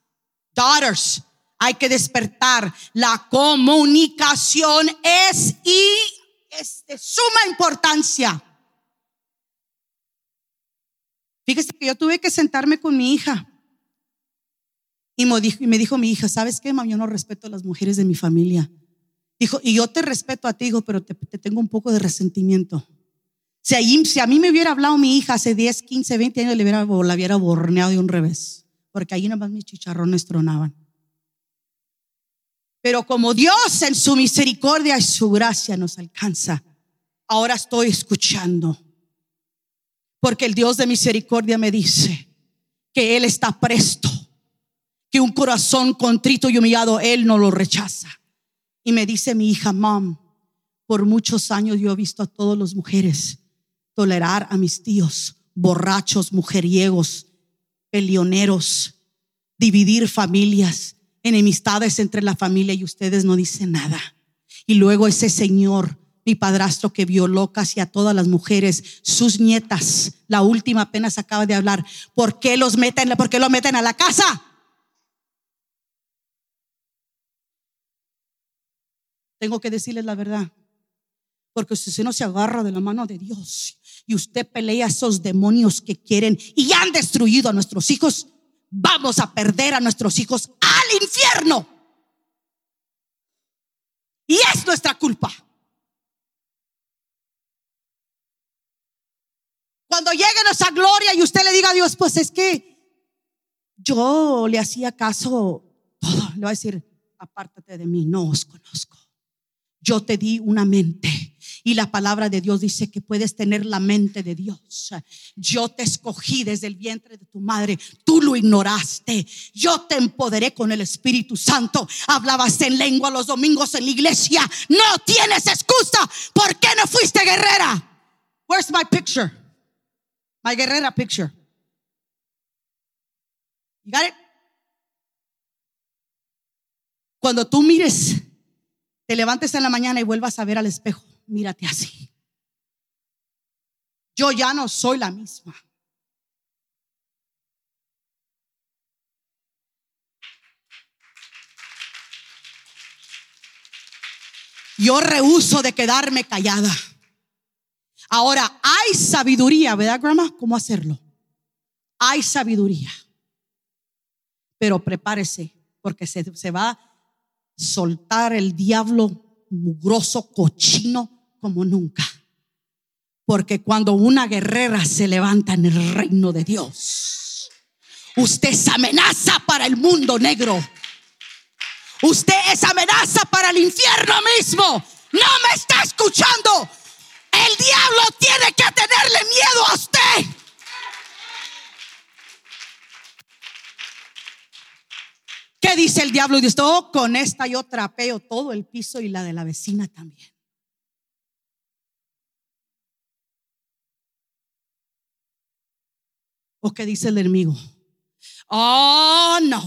daughters. Hay que despertar. La comunicación es y es de suma importancia. Fíjese que yo tuve que sentarme con mi hija. Y me dijo, mi hija, ¿sabes qué, mamá? Yo no respeto a las mujeres de mi familia. Dijo, y yo te respeto a ti, hijo, pero te, tengo un poco de resentimiento. Si, si, a mí me hubiera hablado mi hija hace 10, 15, 20 años, le hubiera, la hubiera borneado de un revés. Porque ahí nada más mis chicharrones tronaban. Pero como Dios en su misericordia y su gracia nos alcanza, ahora estoy escuchando. Porque el Dios de misericordia me dice que Él está presto, que un corazón contrito y humillado Él no lo rechaza. Y me dice mi hija, mam, por muchos años yo he visto a todas las mujeres tolerar a mis tíos, borrachos, mujeriegos, pelioneros, dividir familias enemistades entre la familia y ustedes no dicen nada. Y luego ese señor, mi padrastro que violó casi a todas las mujeres, sus nietas, la última apenas acaba de hablar, ¿por qué los meten, por qué lo meten a la casa? Tengo que decirles la verdad. Porque si usted no se agarra de la mano de Dios y usted pelea a esos demonios que quieren y han destruido a nuestros hijos, vamos a perder a nuestros hijos al infierno. Y es nuestra culpa. Cuando llegue nuestra gloria y usted le diga a Dios, pues es que yo le hacía caso todo, le va a decir, apártate de mí, no os conozco. Yo te di una mente y la palabra de Dios dice que puedes tener la mente de Dios. Yo te escogí desde el vientre de tu madre. Tú lo ignoraste. Yo te empoderé con el Espíritu Santo. Hablabas en lengua los domingos en la iglesia. No tienes excusa. ¿Por qué no fuiste guerrera? Where's my picture? My guerrera picture. You got it? Cuando tú mires, te levantes en la mañana y vuelvas a ver al espejo mírate así. Yo ya no soy la misma. Yo rehuso de quedarme callada. Ahora, hay sabiduría, ¿verdad, grandma? ¿Cómo hacerlo? Hay sabiduría. Pero prepárese, porque se, se va soltar el diablo mugroso, cochino como nunca. Porque cuando una guerrera se levanta en el reino de Dios, usted es amenaza para el mundo negro. Usted es amenaza para el infierno mismo. No me está escuchando. El diablo tiene que tenerle miedo a usted. ¿Qué dice el diablo? Y dice, oh, con esta yo trapeo todo el piso y la de la vecina también. ¿O qué dice el enemigo? Oh, no.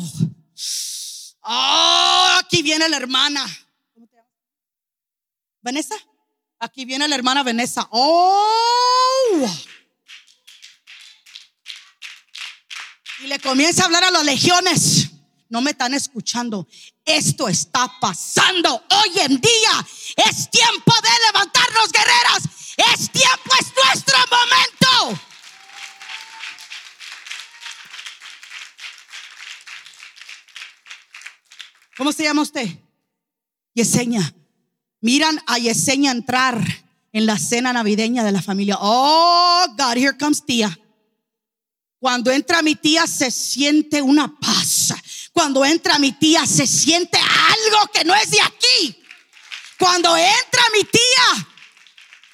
Oh, aquí viene la hermana. ¿Cómo te llamas? Vanessa. Aquí viene la hermana Vanessa. Oh. Y le comienza a hablar a las legiones. No me están escuchando. Esto está pasando hoy en día. Es tiempo de levantarnos, guerreras. Es tiempo, es nuestro momento. ¿Cómo se llama usted? Yesenia. Miran a Yesenia entrar en la cena navideña de la familia. Oh, God, here comes tía. Cuando entra mi tía se siente una paz. Cuando entra mi tía se siente algo que no es de aquí. Cuando entra mi tía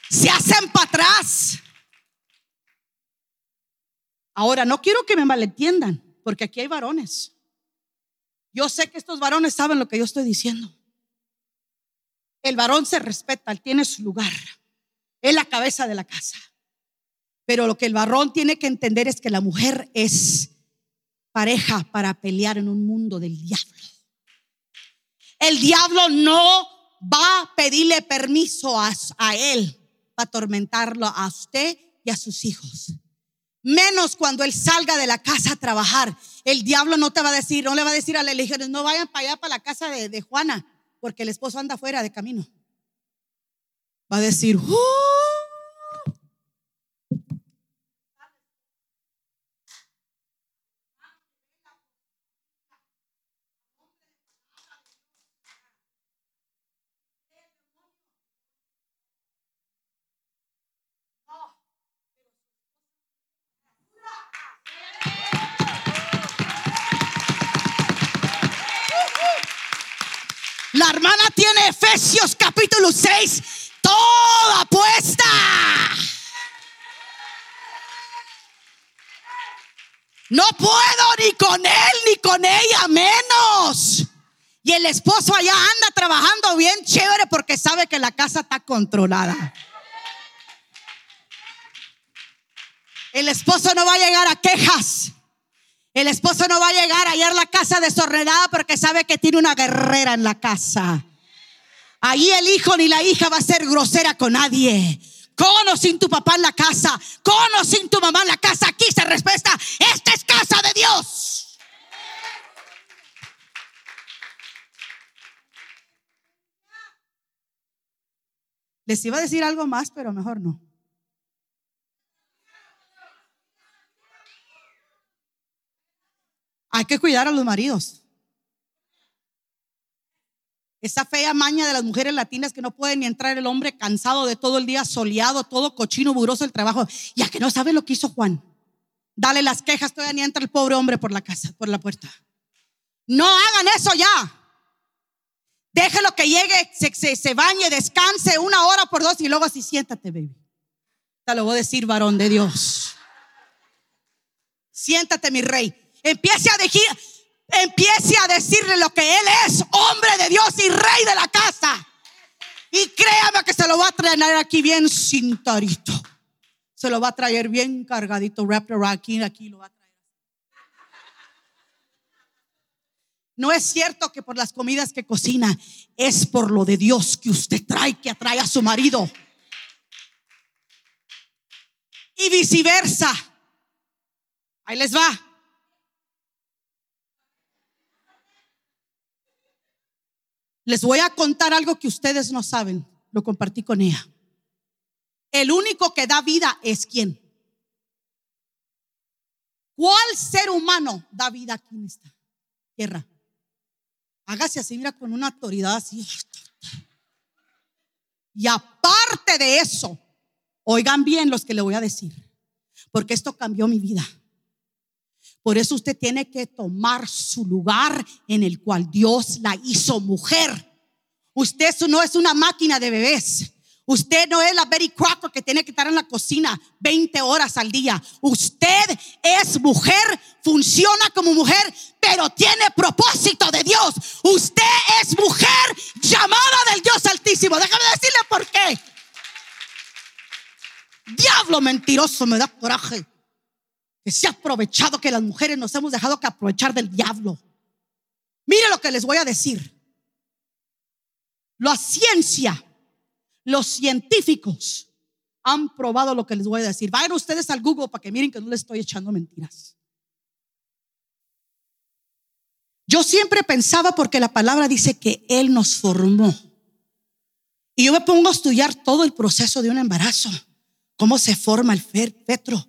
se hacen para atrás. Ahora, no quiero que me malentiendan, porque aquí hay varones. Yo sé que estos varones saben lo que yo estoy diciendo. El varón se respeta, él tiene su lugar. Es la cabeza de la casa. Pero lo que el varón tiene que entender es que la mujer es pareja para pelear en un mundo del diablo. El diablo no va a pedirle permiso a, a él para atormentarlo a usted y a sus hijos. Menos cuando él salga de la casa a trabajar. El diablo no te va a decir, no le va a decir a las legiones, no vayan para allá, para la casa de, de Juana, porque el esposo anda fuera de camino. Va a decir, "Uh". La hermana tiene Efesios capítulo 6, toda puesta. No puedo ni con él ni con ella menos. Y el esposo allá anda trabajando bien chévere porque sabe que la casa está controlada. El esposo no va a llegar a quejas. El esposo no va a llegar a hallar la casa desordenada porque sabe que tiene una guerrera en la casa. Ahí el hijo ni la hija va a ser grosera con nadie. Con o sin tu papá en la casa, con o sin tu mamá en la casa, aquí se respeta. Esta es casa de Dios. Les iba a decir algo más, pero mejor no. Hay que cuidar a los maridos. Esa fea maña de las mujeres latinas que no pueden ni entrar el hombre cansado de todo el día soleado, todo cochino, buroso el trabajo. Ya que no sabe lo que hizo Juan. Dale las quejas, todavía ni entra el pobre hombre por la casa, por la puerta. No hagan eso ya. Déjelo que llegue, se, se, se bañe, descanse una hora por dos y luego así siéntate, baby. Te lo voy a decir, varón de Dios. Siéntate, mi rey. Empiece a decirle lo que él es, hombre de Dios y rey de la casa. Y créame que se lo va a traer aquí bien cintarito. Se lo va a traer bien cargadito, raptor aquí, aquí lo va a traer. No es cierto que por las comidas que cocina, es por lo de Dios que usted trae, que atrae a su marido. Y viceversa. Ahí les va. Les voy a contar algo que ustedes no saben. Lo compartí con ella. El único que da vida es quién. ¿Cuál ser humano da vida aquí en esta tierra? Hágase así, mira, con una autoridad así. Y aparte de eso, oigan bien los que le voy a decir, porque esto cambió mi vida. Por eso usted tiene que tomar su lugar en el cual Dios la hizo mujer. Usted no es una máquina de bebés. Usted no es la Betty Crocker que tiene que estar en la cocina 20 horas al día. Usted es mujer, funciona como mujer, pero tiene propósito de Dios. Usted es mujer llamada del Dios Altísimo. Déjame decirle por qué. Diablo mentiroso me da coraje. Que se ha aprovechado que las mujeres nos hemos dejado que aprovechar del diablo. Mire lo que les voy a decir. La ciencia los científicos han probado lo que les voy a decir. Vayan ustedes al Google para que miren que no les estoy echando mentiras. Yo siempre pensaba porque la palabra dice que Él nos formó. Y yo me pongo a estudiar todo el proceso de un embarazo, cómo se forma el fetro,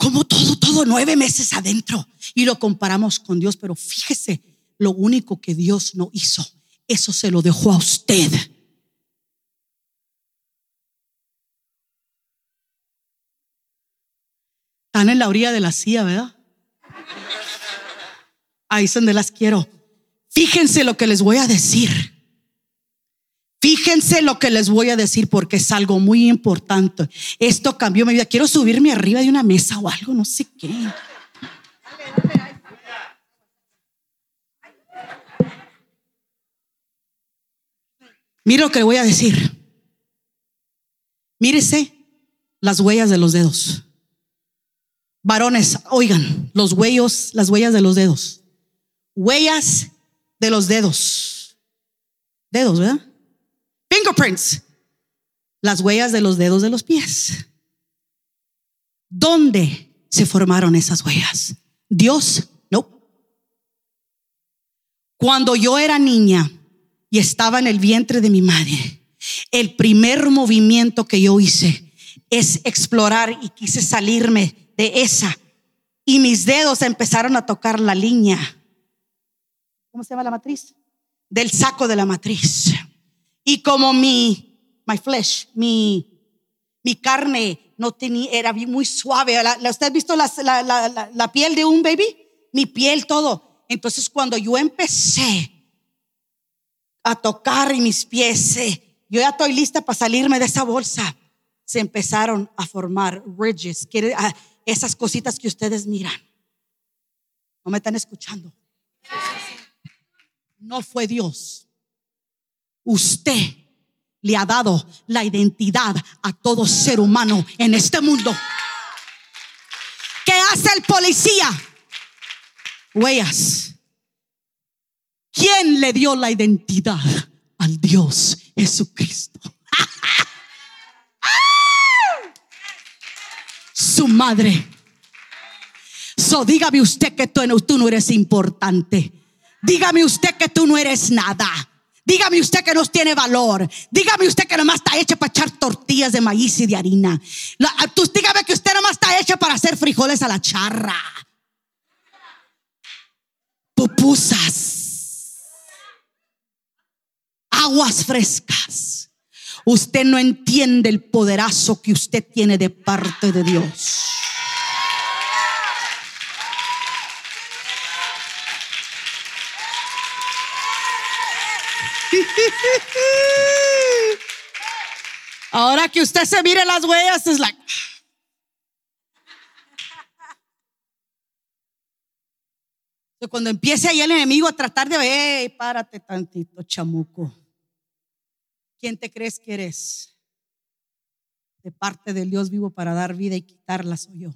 como todo, todo nueve meses adentro. Y lo comparamos con Dios, pero fíjese, lo único que Dios no hizo, eso se lo dejó a usted. Están en la orilla de la silla, ¿verdad? Ahí es donde las quiero. Fíjense lo que les voy a decir. Fíjense lo que les voy a decir porque es algo muy importante. Esto cambió mi vida. Quiero subirme arriba de una mesa o algo, no sé qué. Mire lo que le voy a decir. Mírese las huellas de los dedos. Varones, oigan, los huellos, las huellas de los dedos. Huellas de los dedos. Dedos, ¿verdad? Fingerprints. Las huellas de los dedos de los pies. ¿Dónde se formaron esas huellas? Dios, no. Cuando yo era niña y estaba en el vientre de mi madre, el primer movimiento que yo hice es explorar y quise salirme de esa. Y mis dedos empezaron a tocar la línea. ¿Cómo se llama la matriz? Del saco de la matriz. Y como mi, my flesh, mi, mi carne no tenía, era muy suave. ¿Usted ha visto la, la, la piel de un baby? Mi piel, todo. Entonces cuando yo empecé a tocar y mis pies, eh, yo ya estoy lista para salirme de esa bolsa. Se empezaron a formar ridges, esas cositas que ustedes miran. No me están escuchando. No fue Dios. Usted le ha dado la identidad a todo ser humano en este mundo. ¿Qué hace el policía? Huellas. ¿Quién le dio la identidad al Dios Jesucristo? su madre. So, dígame usted que tú, tú no eres importante. Dígame usted que tú no eres nada. Dígame usted que no tiene valor. Dígame usted que nomás está hecha para echar tortillas de maíz y de harina. dígame que usted nomás está hecha para hacer frijoles a la charra. Pupusas. Aguas frescas. Usted no entiende el poderazo que usted tiene de parte de Dios. Ahora que usted se mire las huellas, es like. Cuando empiece ahí el enemigo a tratar de, hey, párate tantito, chamuco. ¿Quién te crees que eres? De parte del Dios vivo para dar vida y quitarla soy yo.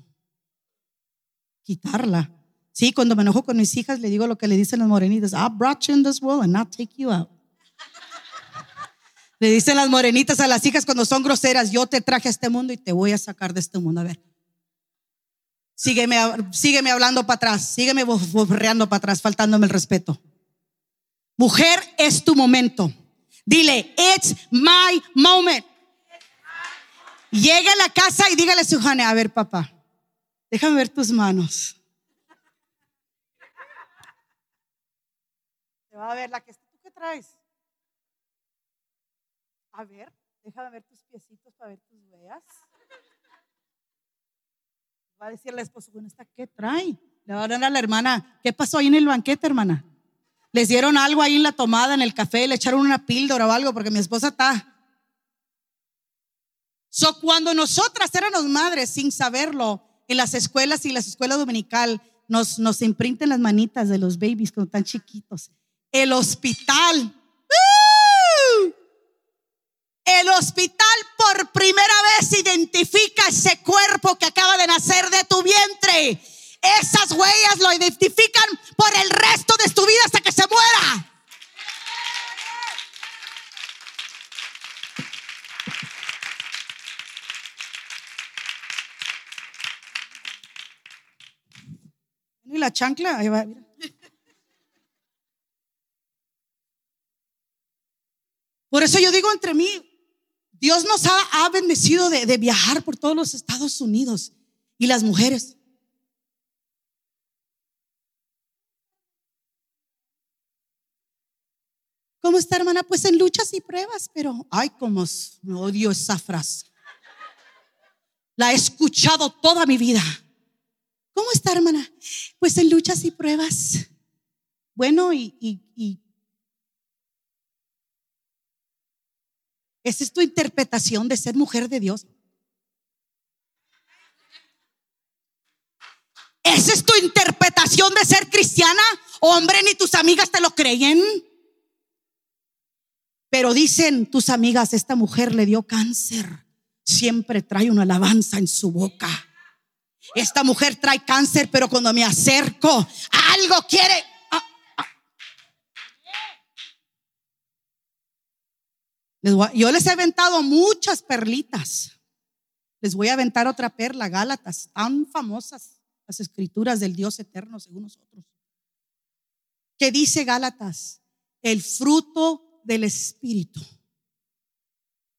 Quitarla. Sí, cuando me enojo con mis hijas le digo lo que le dicen las morenitas. I brought you in this world and not take you out. Le dicen las morenitas a las hijas cuando son groseras, yo te traje a este mundo y te voy a sacar de este mundo. A ver. Sígueme, hablando para atrás, sígueme borreando para atrás, faltándome el respeto. Mujer, es tu momento. Dile, it's my moment. Llega a la casa y dígale a su Jane, a ver papá, déjame ver tus manos. Te va a ver la que tú qué traes. A ver, déjame ver tus piecitos para ver tus huellas. Va a decir la esposa, bueno, ¿esta qué trae? Le va a dar a la hermana, ¿qué pasó ahí en el banquete, hermana? Les dieron algo ahí en la tomada, en el café, le echaron una píldora o algo, porque mi esposa está. So, cuando nosotras éramos madres sin saberlo, en las escuelas y las escuelas dominical nos, nos imprinten las manitas de los babies cuando están chiquitos. El hospital. El hospital por primera vez identifica ese cuerpo que acaba de nacer de tu vientre. Esas huellas lo identifican por el resto de tu vida hasta que se muera. Y la chancla, ahí va, mira. Por eso yo digo entre mí, Dios nos ha, bendecido de, viajar por todos los Estados Unidos y las mujeres. ¿Cómo está, hermana? Pues en luchas y pruebas, pero ay, cómo s- odio esa frase. La he escuchado toda mi vida. ¿Cómo está, hermana? Pues en luchas y pruebas. Bueno, y, y ¿esa es tu interpretación de ser mujer de Dios? ¿Esa es tu interpretación de ser cristiana? Hombre, ni tus amigas te lo creen. Pero dicen tus amigas, esta mujer le dio cáncer. Siempre trae una alabanza en su boca. Esta mujer trae cáncer, pero cuando me acerco, algo quiere. Ah, ah. Yo les he aventado muchas perlitas. Les voy a aventar otra perla, Gálatas, tan famosas las escrituras del Dios eterno según nosotros. ¿Qué dice Gálatas? El fruto del Espíritu.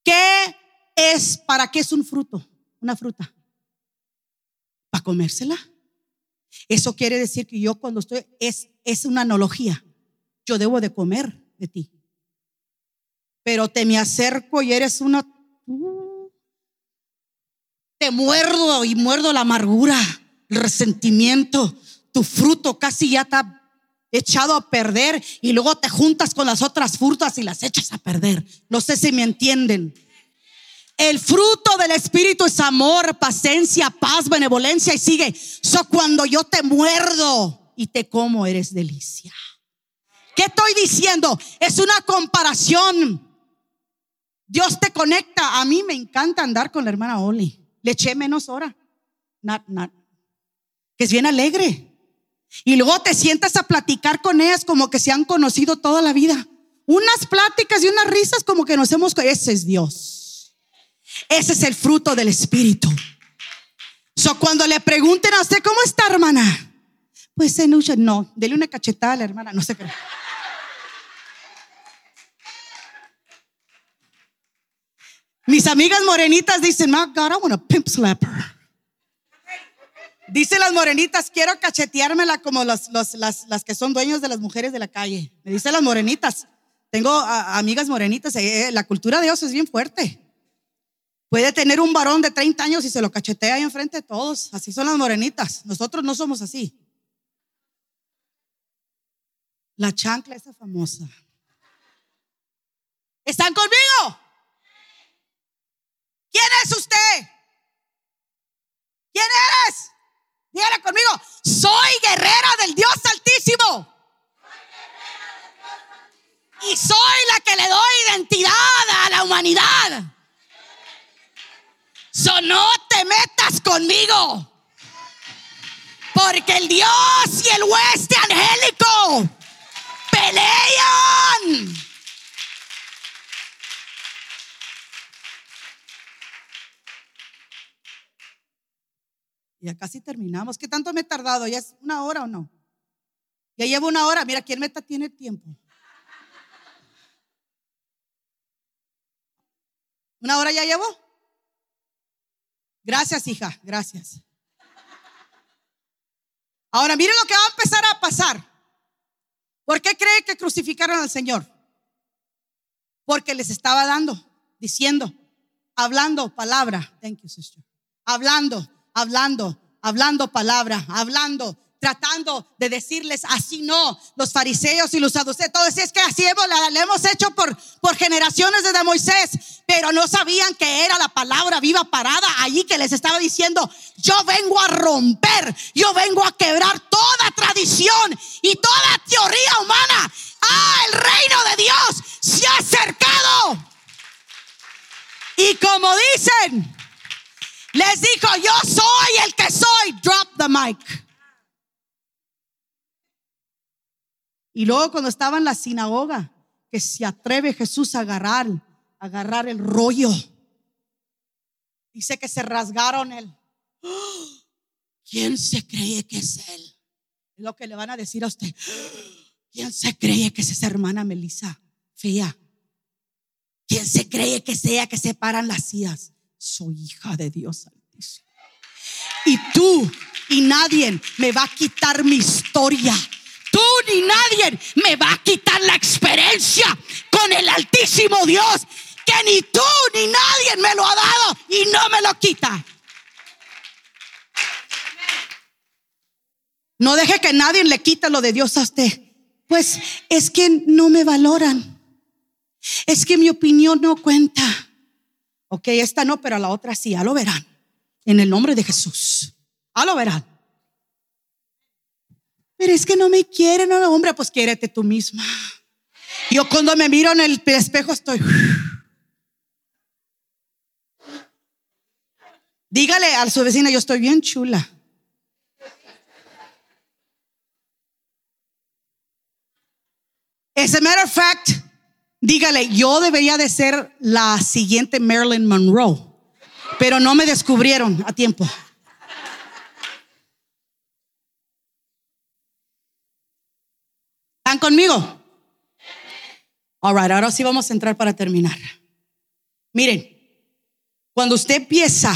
¿Qué es? ¿Para qué es un fruto? Una fruta. ¿Para comérsela? Eso quiere decir que yo cuando estoy, es, es una analogía. Yo debo de comer de ti. Pero te me acerco y eres una... uh, te muerdo y muerdo la amargura, el resentimiento. Tu fruto casi ya está echado a perder y luego te juntas con las otras frutas y las echas a perder. No sé si me entienden. El fruto del Espíritu es amor, paciencia, paz, benevolencia y sigue. So cuando yo te muerdo y te como, eres delicia. ¿Qué estoy diciendo? Es una comparación. Dios te conecta. A mí me encanta andar con la hermana Oli. Le eché menos hora. Not, not. Que es bien alegre. Y luego te sientas a platicar con ellas como que se han conocido toda la vida. Unas pláticas y unas risas como que nos hemos... Ese es Dios. Ese es el fruto del Espíritu. So, cuando le pregunten a usted, ¿cómo está, hermana? Pues lucha, no, dele una cachetada a la hermana, no sé qué. Mis amigas morenitas dicen, my God, I want a pimp slapper. Dicen las morenitas, quiero cacheteármela como las, las que son dueños de las mujeres de la calle. Me dicen las morenitas. Tengo a- amigas morenitas, eh, la cultura de Dios es bien fuerte. Puede tener un varón de 30 años y se lo cachetea ahí enfrente de todos. Así son las morenitas. Nosotros no somos así. La chancla esa famosa. ¿Están conmigo? ¿Quién es usted? ¿Quién eres? Dígale conmigo. Soy guerrera del Dios Altísimo. Y soy la que le doy identidad a la humanidad. So no te metas conmigo. Porque el Dios y el hueste angélico pelean. Ya casi terminamos. ¿Qué tanto me he tardado? ¿Ya es una hora o no? Ya llevo una hora. Mira, ¿quién meta tiene tiempo? ¿Una hora ya llevo? Gracias, hija, gracias. Ahora, miren lo que va a empezar a pasar. ¿Por qué cree que crucificaron al Señor? Porque les estaba dando, diciendo, hablando palabra. Thank you, sister. Hablando, hablando, hablando palabra, hablando, tratando de decirles así no, los fariseos y los saduceos, todos es que así hemos, le hemos hecho por, por generaciones desde Moisés, pero no sabían que era la palabra viva parada allí que les estaba diciendo, yo vengo a romper, yo vengo a quebrar toda tradición y toda teoría humana. Ah, el reino de Dios se ha acercado. Y como dicen, les dijo, yo soy el que soy, drop the mic. Y luego cuando estaba en la sinagoga, que se atreve Jesús a agarrar, agarrar el rollo. Dice que se rasgaron el. ¡Oh! ¿Quién se cree que es él? Es lo que le van a decir a usted. ¿Quién se cree que es esa hermana Melissa fea? ¿Quién se cree que sea que separan las sillas? Soy hija de Dios Altísimo. Y tú y nadie me va a quitar mi historia tú ni nadie me va a quitar la experiencia con el Altísimo Dios, que ni tú ni nadie me lo ha dado y no me lo quita. No deje que nadie le quite lo de Dios a usted. Pues es que no me valoran. Es que mi opinión no cuenta. Ok, esta no, pero la otra sí, ya lo verán. En el nombre de Jesús. Ya lo verán. Pero es que no me quieren, no, hombre, pues quiérete tú misma. Yo cuando me miro en el espejo estoy. Dígale a su vecina, yo estoy bien chula. As a matter of fact, dígale, yo debería de ser la siguiente Marilyn Monroe, pero no me descubrieron a tiempo. ¿Están conmigo? All right, ahora sí vamos a entrar para terminar. Miren, cuando usted empieza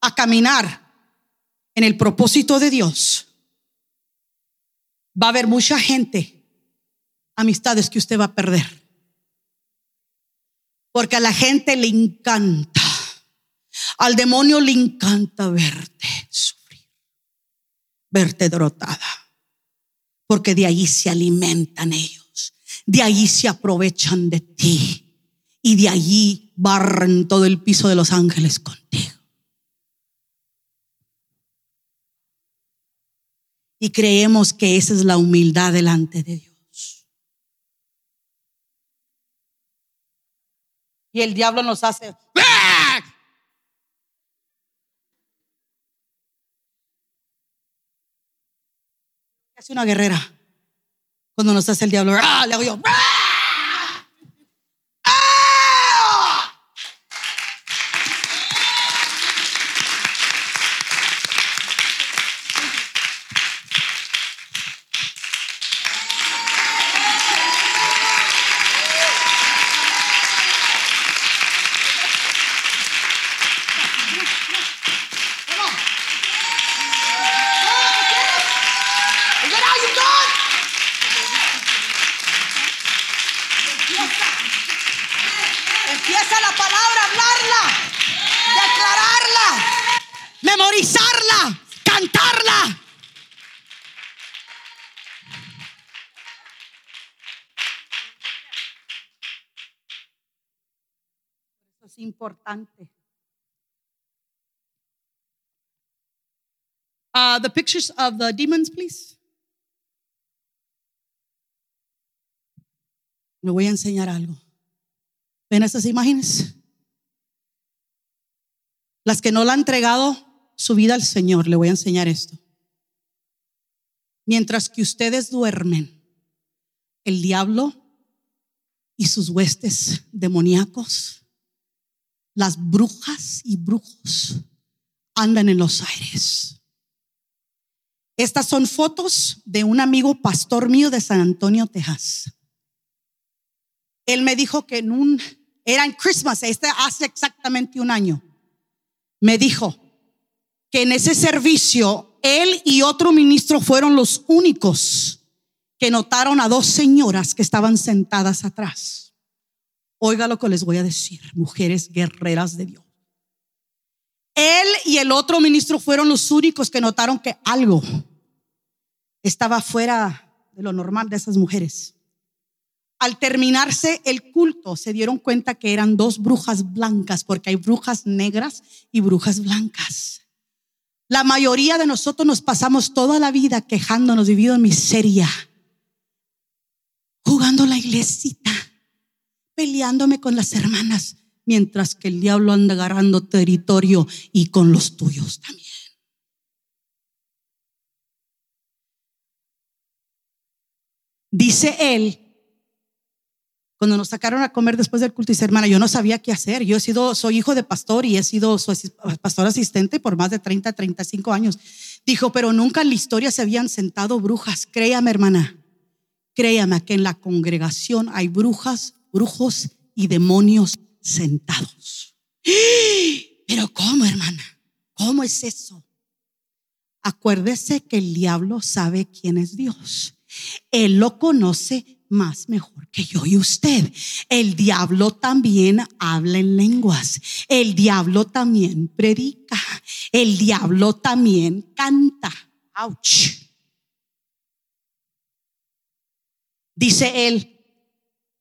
a caminar en el propósito de Dios, va a haber mucha gente, amistades que usted va a perder. Porque a la gente le encanta, al demonio le encanta verte sufrir, verte derrotada porque de ahí se alimentan ellos, de ahí se aprovechan de ti y de allí barren todo el piso de los ángeles contigo. Y creemos que esa es la humildad delante de Dios. Y el diablo nos hace... hace una guerrera. Cuando nos hace el diablo, ¡ah! le hago yo, ¡ah! Importante. Uh, the pictures of the demons, please. Le voy a enseñar algo. ¿Ven esas imágenes? Las que no le han entregado su vida al Señor, le voy a enseñar esto. Mientras que ustedes duermen, el diablo y sus huestes demoníacos las brujas y brujos andan en los aires. Estas son fotos de un amigo pastor mío de San Antonio, Texas. Él me dijo que en un, era en Christmas, este hace exactamente un año. Me dijo que en ese servicio él y otro ministro fueron los únicos que notaron a dos señoras que estaban sentadas atrás. Oiga lo que les voy a decir, mujeres guerreras de Dios. Él y el otro ministro fueron los únicos que notaron que algo estaba fuera de lo normal de esas mujeres. Al terminarse el culto, se dieron cuenta que eran dos brujas blancas, porque hay brujas negras y brujas blancas. La mayoría de nosotros nos pasamos toda la vida quejándonos, viviendo en miseria, jugando la iglesita, peleándome con las hermanas, mientras que el diablo anda agarrando territorio y con los tuyos también. Dice él, cuando nos sacaron a comer después del culto, dice, hermana, yo no sabía qué hacer. Yo he sido, soy hijo de pastor y he sido pastor asistente por más de 30, 35 años. Dijo, pero nunca en la historia se habían sentado brujas. Créame, hermana, créame que en la congregación hay brujas, brujos y demonios sentados. Pero ¿cómo, hermana? ¿Cómo es eso? Acuérdese que el diablo sabe quién es Dios. Él lo conoce más mejor que yo y usted. El diablo también habla en lenguas. El diablo también predica. El diablo también canta. Ouch. Dice él,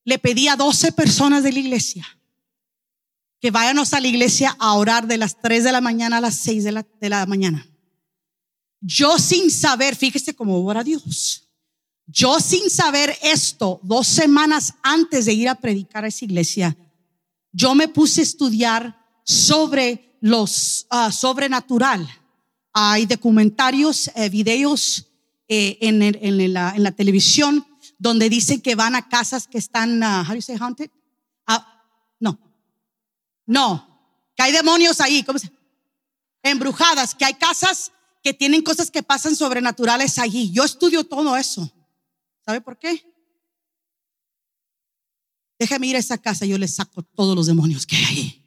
le pedí a 12 personas de la iglesia que váyanos a la iglesia a orar de las 3 de la mañana a las 6 de la, mañana. Yo sin saber, fíjese cómo ora Dios. Yo sin saber esto, dos semanas antes de ir a predicar a esa iglesia, yo me puse a estudiar sobre los uh, sobrenatural. Hay documentarios, eh, videos eh, en, la, televisión donde dicen que van a casas que están, uh, how do you say haunted? Uh, no, no, que hay demonios ahí, ¿cómo se? Embrujadas, que hay casas que tienen cosas que pasan sobrenaturales allí. Yo estudio todo eso. ¿Sabe por qué? Déjame ir a esa casa, yo le saco todos los demonios que hay ahí.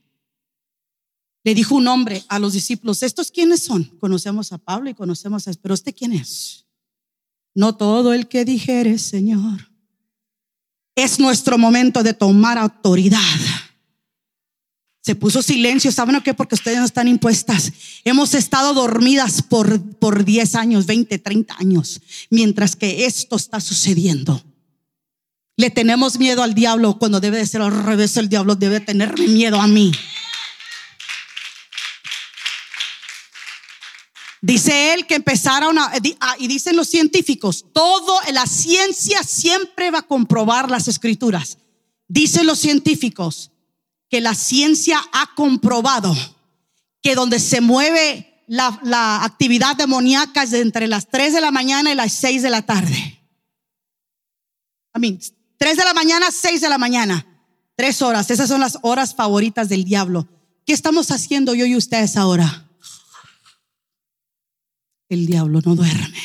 Le dijo un hombre a los discípulos, ¿estos quiénes son? Conocemos a Pablo y conocemos a... Pero ¿este quién es? No todo el que dijere, Señor. Es nuestro momento de tomar autoridad. Se puso silencio, ¿saben qué? Porque ustedes no están impuestas. Hemos estado dormidas por, por 10 años, 20, 30 años, mientras que esto está sucediendo. Le tenemos miedo al diablo cuando debe de ser al revés, el diablo debe tener miedo a mí. Dice él que empezaron a, y dicen los científicos, todo, la ciencia siempre va a comprobar las escrituras. Dicen los científicos, que la ciencia ha comprobado que donde se mueve la, actividad demoníaca es entre las 3 de la mañana y las 6 de la tarde. A mí, 3 de la mañana, 6 de la mañana. Tres horas, esas son las horas favoritas del diablo. ¿Qué estamos haciendo yo y ustedes ahora? El diablo no duerme.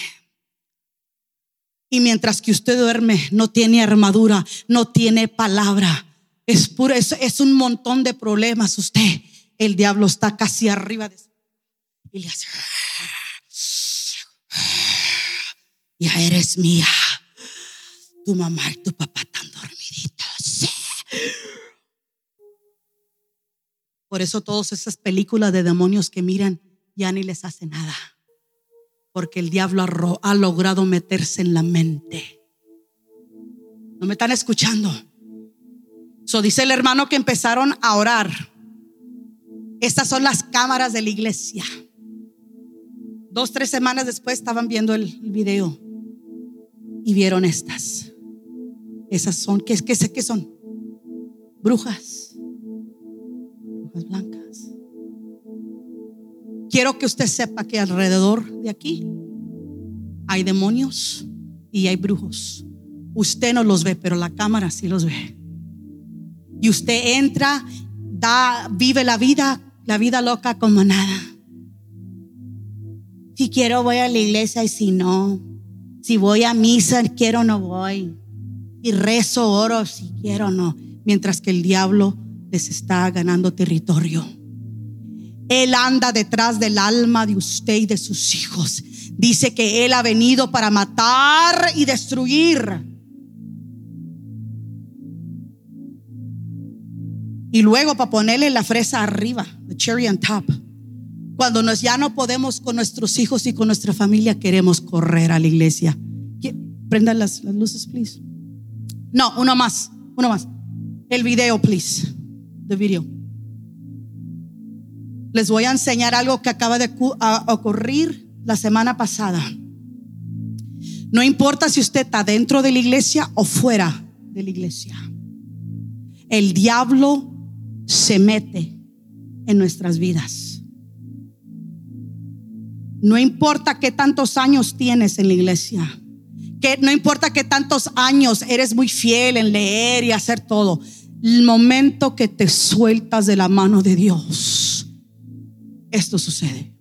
Y mientras que usted duerme, no tiene armadura, no tiene palabra, es puro, es, es un montón de problemas usted. El diablo está casi arriba de y le hace ya eres mía. Tu mamá y tu papá están dormiditos. Por eso todas esas películas de demonios que miran ya ni les hace nada. Porque el diablo ha, logrado meterse en la mente. ¿No me están escuchando? So dice el hermano que empezaron a orar. Estas son las cámaras de la iglesia. Dos, tres semanas después estaban viendo el video y vieron estas. Esas son, ¿qué, qué, qué son? Brujas. Brujas blancas. Quiero que usted sepa que alrededor de aquí hay demonios y hay brujos. Usted no los ve, pero la cámara sí los ve. Y usted entra, da, vive la vida, la vida loca como nada. Si quiero voy a la iglesia y si no, si voy a misa, quiero no voy. Y rezo, oro, si quiero no. Mientras que el diablo les está ganando territorio. Él anda detrás del alma de usted y de sus hijos. Dice que Él ha venido para matar y destruir. Y luego para ponerle la fresa arriba, the cherry on top. Cuando nos, ya no podemos con nuestros hijos y con nuestra familia, queremos correr a la iglesia. ¿Qué- Prendan las, las luces, please. No, uno más, uno más. El video, please. The video. Les voy a enseñar algo que acaba de ocurrir la semana pasada. No importa si usted está dentro de la iglesia o fuera de la iglesia. El diablo se mete en nuestras vidas. No importa qué tantos años tienes en la iglesia. Que no importa qué tantos años eres muy fiel en leer y hacer todo. El momento que te sueltas de la mano de Dios, esto sucede.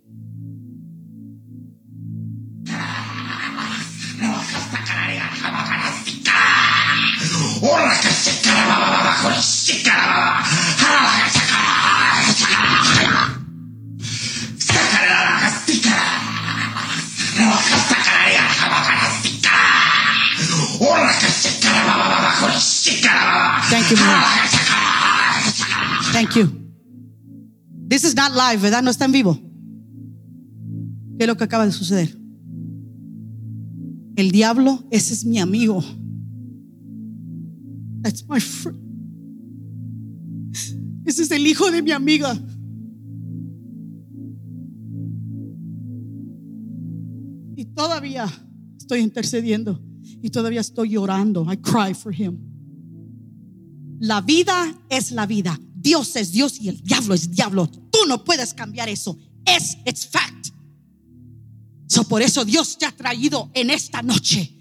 Thank you. Thank you. This is not live, ¿verdad? No está en vivo. ¿Qué es lo que acaba de suceder? El diablo, ese es mi amigo. That's my friend. Ese es el hijo de mi amiga. Y todavía estoy intercediendo y todavía estoy llorando. I cry for him. La vida es la vida. Dios es Dios y el diablo es diablo. Tú no puedes cambiar eso. Es it's fact. So por eso Dios te ha traído en esta noche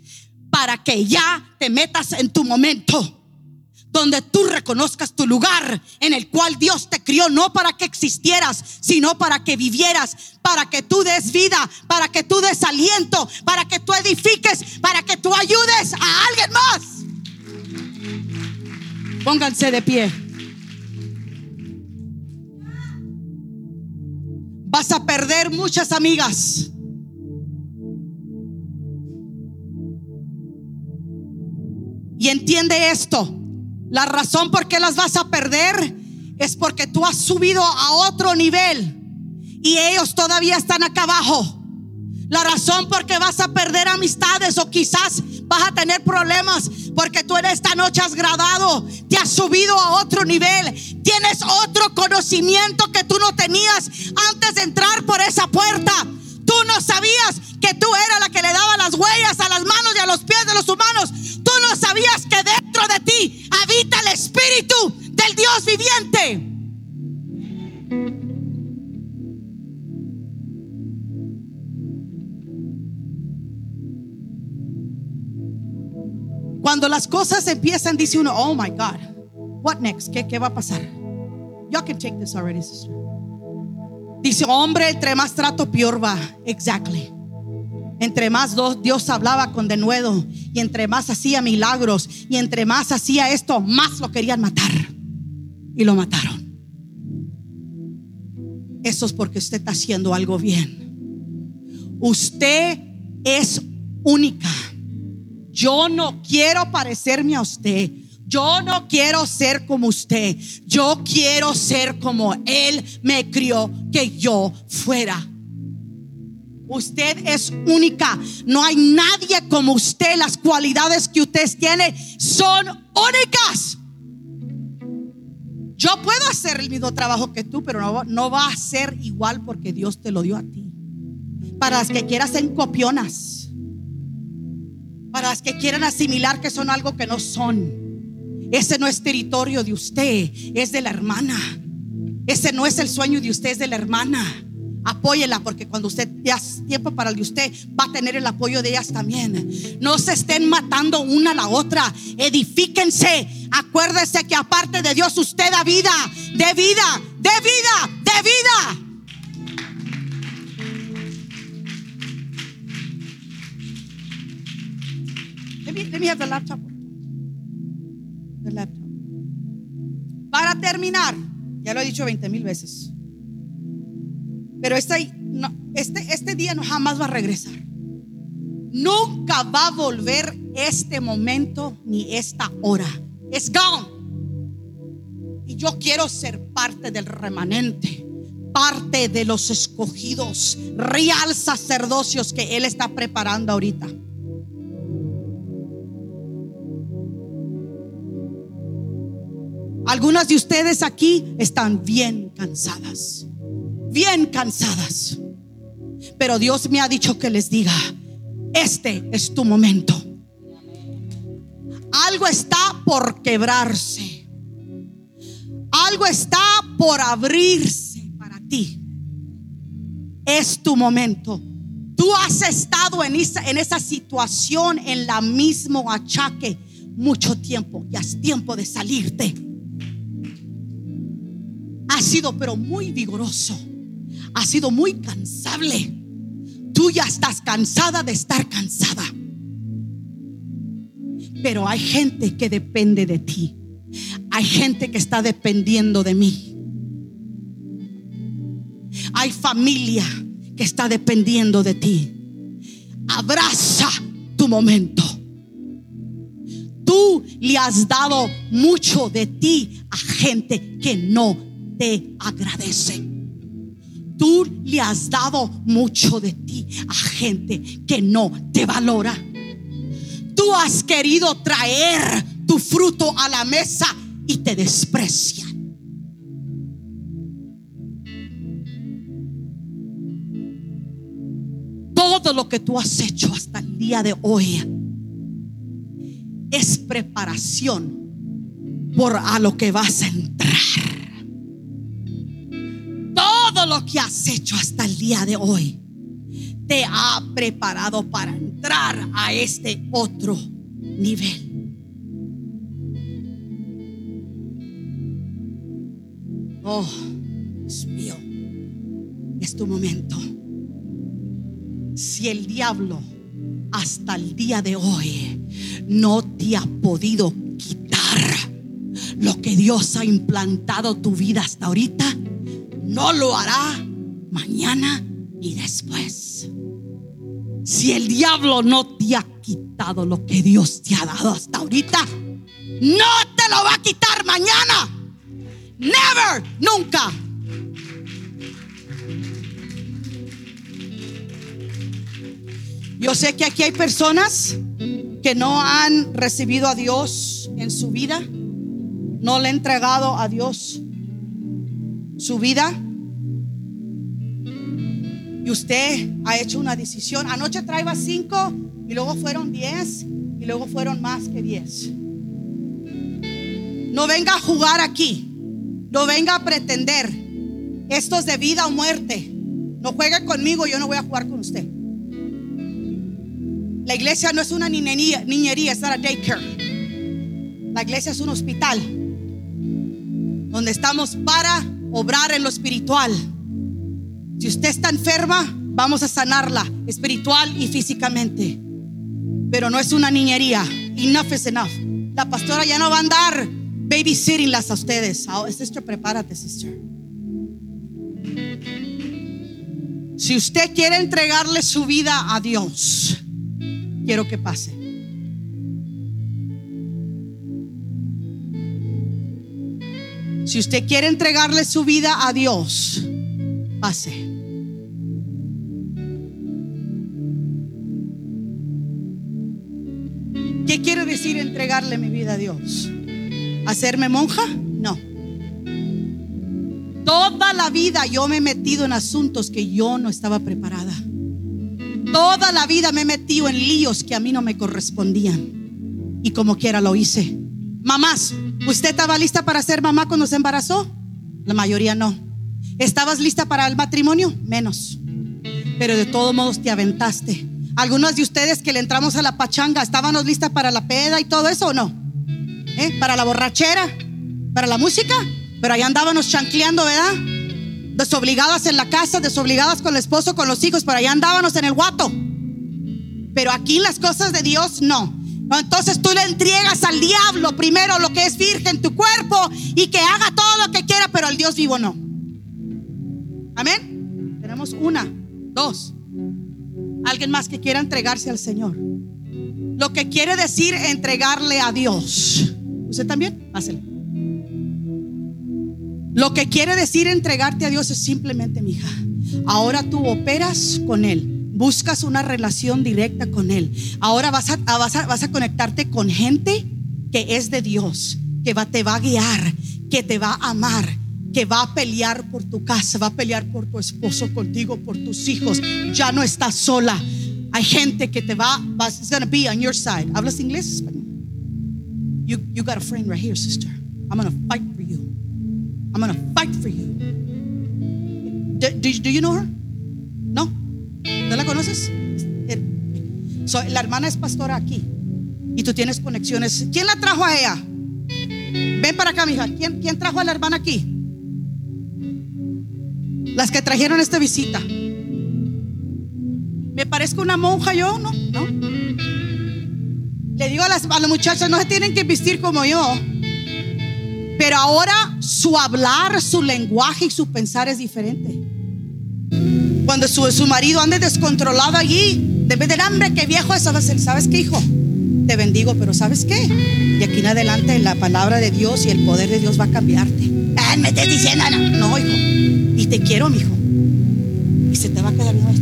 para que ya te metas en tu momento donde tú reconozcas tu lugar en el cual Dios te crió, no para que existieras, sino para que vivieras, para que tú des vida, para que tú des aliento, para que tú edifiques, para que tú ayudes a alguien más. Pónganse de pie. Vas a perder muchas amigas. Y entiende esto. La razón por qué las vas a perder es porque tú has subido a otro nivel y ellos todavía están acá abajo. La razón por qué vas a perder amistades o quizás vas a tener problemas porque tú en esta noche has gradado, te has subido a otro nivel, tienes otro conocimiento que tú no tenías antes de entrar por esa puerta. Tú no sabías que tú eras la que le daba las huellas a las manos y a los pies de los humanos. Tú no sabías que dentro de ti habita el espíritu del Dios viviente. Cuando las cosas empiezan, dice uno, oh my God, what next? ¿Qué, va a pasar? Y'all can take this already, sister. Dice, hombre, entre más trato, peor va. Exactly. Entre más Dios hablaba con denuedo. Y entre más hacía milagros. Y entre más hacía esto, más lo querían matar. Y lo mataron. Eso es porque usted está haciendo algo bien. Usted es única. Yo no quiero parecerme a usted. Yo no quiero ser como usted. Yo quiero ser como Él me crió que yo fuera. Usted es única. No hay nadie como usted. Las cualidades que usted tiene son únicas. Yo puedo hacer el mismo trabajo que tú, pero no, no va a ser igual porque Dios te lo dio a ti. Para las que quieran ser copionas. Para las que quieran asimilar que son algo que no son. Ese no es territorio de usted, es de la hermana. Ese no es el sueño de usted, es de la hermana. Apóyela porque cuando usted ya es tiempo para el de usted, va a tener el apoyo de ellas también. No se estén matando una a la otra. Edifíquense. Acuérdese que aparte de Dios, usted da vida, de vida, de vida, de vida. Let me, laptop. The laptop. Para terminar, ya lo he dicho 20 mil veces. Pero este, este, este día no jamás va a regresar. Nunca va a volver este momento ni esta hora. Es gone. Y yo quiero ser parte del remanente parte de los escogidos, real sacerdocios que Él está preparando ahorita. Algunas de ustedes aquí están bien cansadas, bien cansadas. Pero Dios me ha dicho que les diga, este es tu momento. Algo está por quebrarse. Algo está por abrirse para ti. Es tu momento. Tú has estado en esa, en esa situación, en la mismo achaque, mucho tiempo. Ya es tiempo de salirte. Ha sido pero muy vigoroso. Ha sido muy cansable. Tú ya estás cansada de estar cansada. Pero hay gente que depende de ti. Hay gente que está dependiendo de mí. Hay familia que está dependiendo de ti. Abraza tu momento. Tú le has dado mucho de ti a gente que no te agradece. Tú le has dado mucho de ti a gente que no te valora. Tú has querido traer tu fruto a la mesa y te desprecian. Todo lo que tú has hecho hasta el día de hoy es preparación por a lo que vas a entrar. Lo que has hecho hasta el día de hoy te ha preparado para entrar a este otro nivel. Oh, Dios mío, es tu momento. Si el diablo hasta el día de hoy no te ha podido quitar lo que Dios ha implantado tu vida hasta ahorita, no lo hará mañana y después. Si el diablo no te ha quitado lo que Dios te ha dado hasta ahorita, no te lo va a quitar mañana. Never, nunca. Yo sé que aquí hay personas que no han recibido a Dios en su vida, no le han entregado a Dios su vida. Y usted ha hecho una decisión. Anoche traía cinco y luego fueron diez y luego fueron más que diez. No venga a jugar aquí. No venga a pretender. Esto es de vida o muerte. No juegue conmigo, yo no voy a jugar con usted. La iglesia no es una niñería, niñería es una daycare. La iglesia es un hospital donde estamos para obrar en lo espiritual. Si usted está enferma, vamos a sanarla espiritual y físicamente. Pero no es una niñería. Enough is enough. La pastora ya no va a andar babysittinglas a ustedes. Oh, sister, prepárate, sister. Si usted quiere entregarle su vida a Dios, quiero que pase. Si usted quiere entregarle su vida a Dios, pase. ¿Qué quiere decir entregarle mi vida a Dios? ¿Hacerme monja? No. Toda la vida yo me he metido en asuntos que yo no estaba preparada. Toda la vida me he metido en líos que a mí no me correspondían. Y como quiera lo hice. Mamás, ¿usted estaba lista para ser mamá cuando se embarazó? La mayoría no. ¿Estabas lista para el matrimonio? Menos. Pero de todos modos te aventaste. Algunos de ustedes que le entramos a la pachanga, ¿estábamos listas para la peda y todo eso o no? ¿Eh? Para la borrachera, para la música, pero ahí andábamos chancleando, ¿verdad? Desobligadas en la casa, desobligadas con el esposo, con los hijos, pero ahí andábamos en el guato. Pero aquí las cosas de Dios no. Entonces tú le entregas al diablo primero lo que es virgen tu cuerpo y que haga todo lo que quiera, pero al Dios vivo no. Amén. Tenemos una, dos. Alguien más que quiera entregarse al Señor. Lo que quiere decir entregarle a Dios. ¿Usted también? Pásale. Lo que quiere decir entregarte a Dios es simplemente, mi hija. Ahora tú operas con Él. Buscas una relación directa con Él. Ahora vas a, vas a, vas a conectarte con gente que es de Dios, que va, te va a guiar, que te va a amar, que va a pelear por tu casa, va a pelear por tu esposo contigo, por tus hijos. Ya no estás sola. Hay gente que te va, it's gonna be on your side. ¿Hablas inglés? You, you got a friend right here, sister. I'm gonna fight for you. I'm gonna fight for you. Do, do, do you know her? No. ¿No la conoces? La hermana es pastora aquí y tú tienes conexiones. ¿Quién la trajo a ella? Ven para acá, mija. ¿Quién, ¿Quién trajo a la hermana aquí? Las que trajeron esta visita. ¿Me parezco una monja yo? No, no. Le digo a las, a las muchachas, no se tienen que vestir como yo. Pero ahora su hablar, su lenguaje y su pensar es diferente. Cuando su, su marido ande descontrolado allí, debe del hambre, que viejo es, ¿sabes qué, hijo? Te bendigo, pero ¿sabes qué? Y aquí en adelante la palabra de Dios y el poder de Dios va a cambiarte. Ah, me estás diciendo, no, no, hijo. Y te quiero, mi hijo. Y se te va a quedar viendo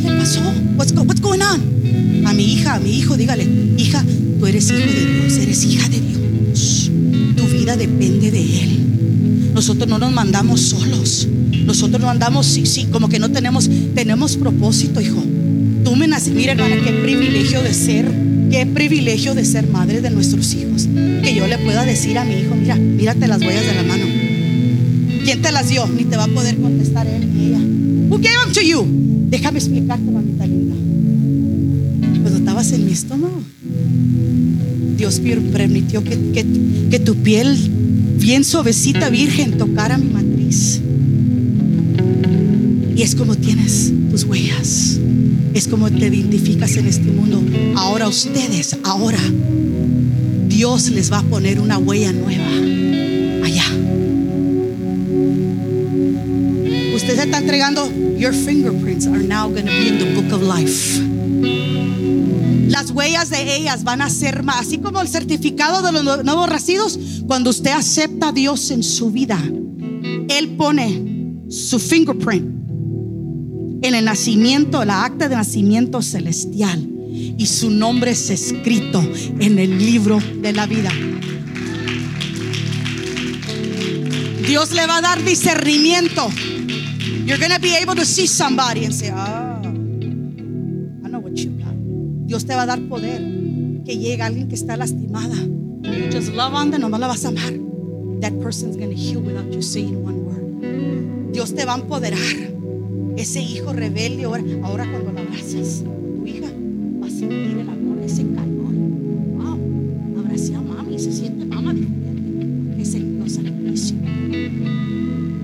¿Qué le pasó? What's, what's going on? A mi hija, a mi hijo, dígale, hija, tú eres hijo de Dios, eres hija de Dios. Tu vida depende de Él. Nosotros no nos mandamos solos. Nosotros no andamos, sí, sí, como que no tenemos, tenemos propósito, hijo. Tú me naciste, mira hermana, qué privilegio de ser, qué privilegio de ser madre de nuestros hijos. Que yo le pueda decir a mi hijo, mira, mírate las huellas de la mano. ¿Quién te las dio? Ni te va a poder contestar él ni ella. Who gave them to you? Déjame explicarte, mamita linda. Cuando estabas en mi estómago, Dios permitió que, que, que tu piel bien suavecita, virgen, tocara mi matriz. Es como tienes tus huellas. Es como te identificas en este mundo. Ahora ustedes, ahora Dios les va a poner una huella nueva allá. Usted se está entregando. Your fingerprints are now going to be in the book of life. Las huellas de ellas van a ser más, así como el certificado de los nuevos nacidos. Cuando usted acepta a Dios en su vida, Él pone su fingerprint el nacimiento, la acta de nacimiento celestial. Y su nombre es escrito en el libro de la vida. Dios le va a dar discernimiento. You're going to be able to see somebody and say, ah, I know what you got. Dios te va a dar poder. Que llegue alguien que está lastimada. You just love on them, nomás la vas a amar. That person's going to heal without you saying one word. Dios te va a empoderar ese hijo rebelde, ahora, ahora cuando lo abrazas, tu hija va a sentir el amor, ese calor. Wow, abracé a mami, se siente mamá diferente. Es el Dios sacrificio.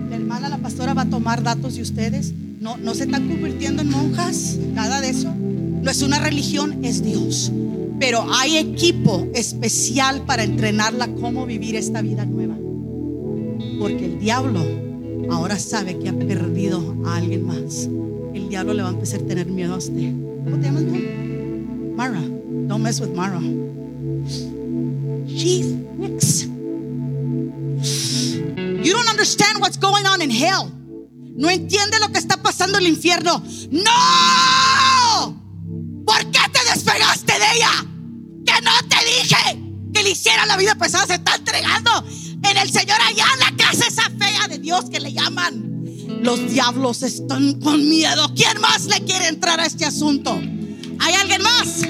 La hermana, la pastora, va a tomar datos de ustedes. No, no se están convirtiendo en monjas, nada de eso. No es una religión, es Dios. Pero hay equipo especial para entrenarla cómo vivir esta vida nueva. Porque el diablo ahora sabe que ha perdido a alguien más. El diablo le va a empezar a tener miedo a usted. ¿Cómo te llamas, Mara. Don't mess with Mara. She's next. You don't understand what's going on in hell. No entiende lo que está pasando en el infierno. ¡No! ¿Por qué te despegaste de ella? Que no te dije que le hiciera la vida pesada. Se está entregando en el Señor allá en la casa esa Dios que le llaman. Los diablos están con miedo. ¿Quién más le quiere entrar a este asunto? ¿Hay alguien más?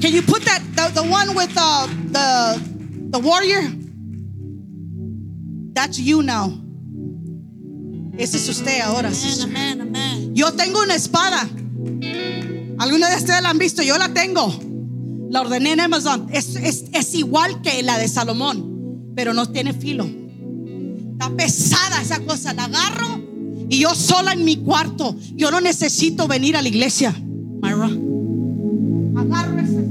Can you put that the, the one with the, the the warrior? That's you now. Ese es usted ahora. Yo tengo una espada. Alguna de ustedes la han visto, yo la tengo. La ordené en Amazon. Es, es, es igual que la de Salomón, pero no tiene filo. Pesada esa cosa. La agarro y yo sola en mi cuarto. Yo no necesito venir a la iglesia. Myra. Agarro esa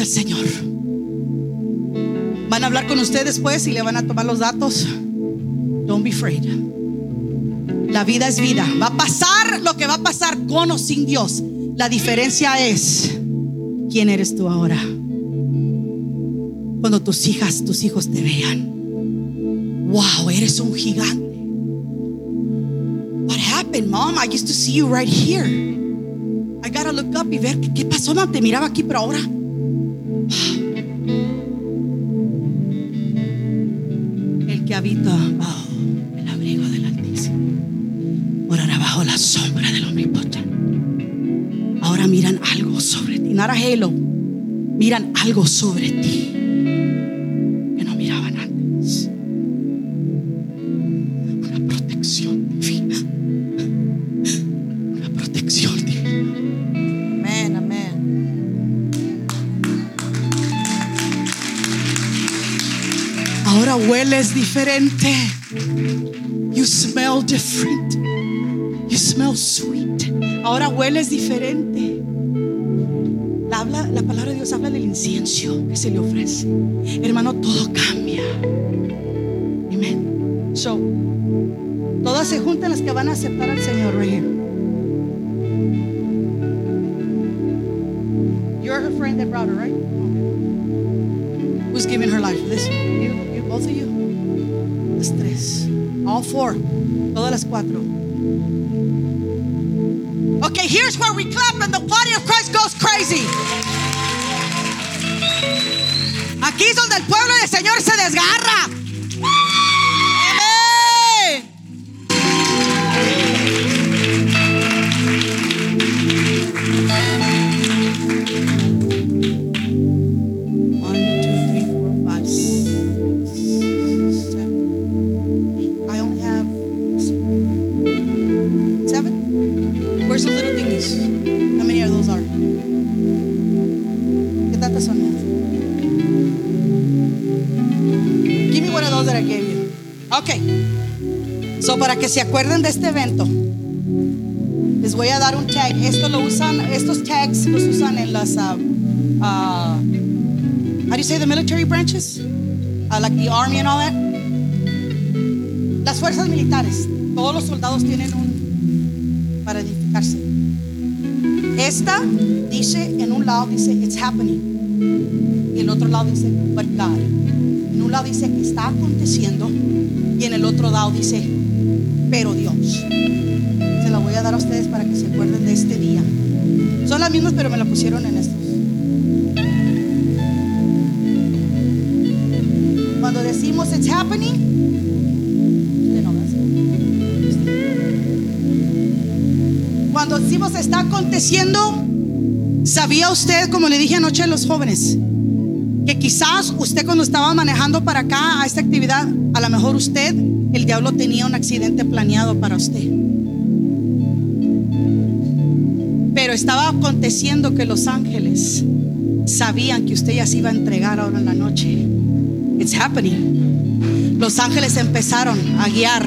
al Señor? Van a hablar con usted después y le van a tomar los datos. Don't be afraid. La vida es vida. Va a pasar lo que va a pasar con o sin Dios. La diferencia es quién eres tú ahora. Cuando tus hijas, tus hijos te vean. Wow, eres un gigante. What happened, mom? I used to see you right here. I gotta look up y ver qué, pasó. Te miraba aquí, pero ahora. El que habita bajo el abrigo del Altísimo morará bajo la sombra del Omnipotente. Ahora miran algo sobre ti. Nara Halo. Miran algo sobre ti hueles diferente. You smell different. You smell sweet. Ahora hueles diferente. La, palabra de Dios habla del incienso que se le ofrece. Hermano, todo cambia. Amén. So, todas se juntan las que van a aceptar al Señor right here. You're her friend that brought her, right? Who's giving her life? This you, you, both of you. Las tres. All four. Todas las cuatro. Okay, here's where we clap and the body of Christ goes crazy. Aquí es donde el pueblo del Señor se desgarra. Que se acuerden de este evento, les voy a dar un tag. Esto lo usan, estos tags los usan en las, uh, uh, how do you say the military branches? Uh, like the army and all that. Las fuerzas militares. Todos los soldados tienen un para identificarse. Esta dice en un lado dice it's happening y el otro lado dice but God. En un lado dice está aconteciendo y en el otro lado dice pero Dios. Se la voy a dar a ustedes para que se acuerden de este día. Son las mismas pero me la pusieron en estos. Cuando decimos it's happening. Cuando decimos está aconteciendo, ¿sabía usted, como le dije anoche a los jóvenes, que quizás usted cuando estaba manejando para acá a esta actividad, a lo mejor usted, el diablo tenía un accidente planeado para usted? Pero estaba aconteciendo que los ángeles sabían que usted ya se iba a entregar ahora en la noche. It's happening. Los ángeles empezaron a guiar.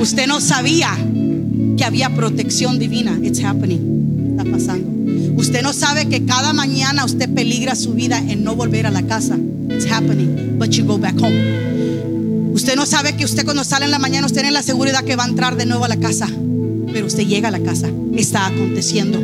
Usted no sabía que había protección divina. It's happening. Está pasando. Usted no sabe que cada mañana usted peligra su vida en no volver a la casa. It's happening. But you go back home. Usted no sabe que usted cuando sale en la mañana usted tiene la seguridad que va a entrar de nuevo a la casa. Pero usted llega a la casa. Está aconteciendo.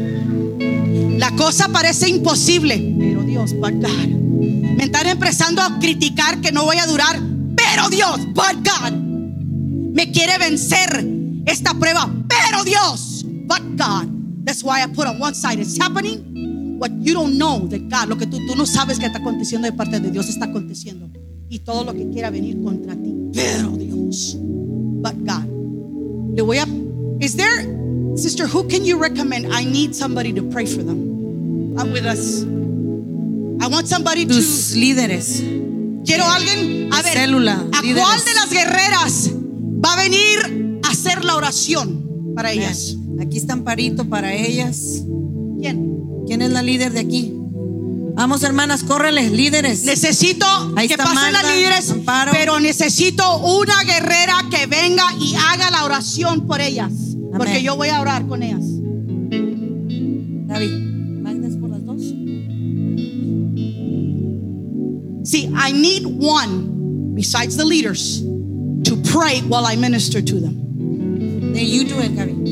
La cosa parece imposible. Pero Dios, but God. Me están empezando a criticar que no voy a durar. Pero Dios, but God. Me quiere vencer esta prueba. Pero Dios, but God. That's why I put on one side it's happening. What you don't know that God, lo que tú, tú no sabes que está aconteciendo de parte de Dios está aconteciendo. Y todo lo que quiera venir contra ti. Pero Dios, but God. Le voy a. Is there, sister, who can you recommend? I need somebody to pray for them. I'm with us. I want somebody to. Tus líderes. Quiero alguien. A ver, célula, ¿a líderes. cuál de las guerreras va a venir a hacer la oración para ellas? Aquí está Amparito para ellas. ¿Quién? ¿Quién es la líder de aquí? Vamos, hermanas, córreles, líderes. Necesito que pasen las líderes, pero necesito una guerrera que venga y haga la oración por ellas. Porque yo voy a orar con ellas. David, ¿magnes por las dos? See, I need one, besides the leaders, to pray while I minister to them. Then you do it, David.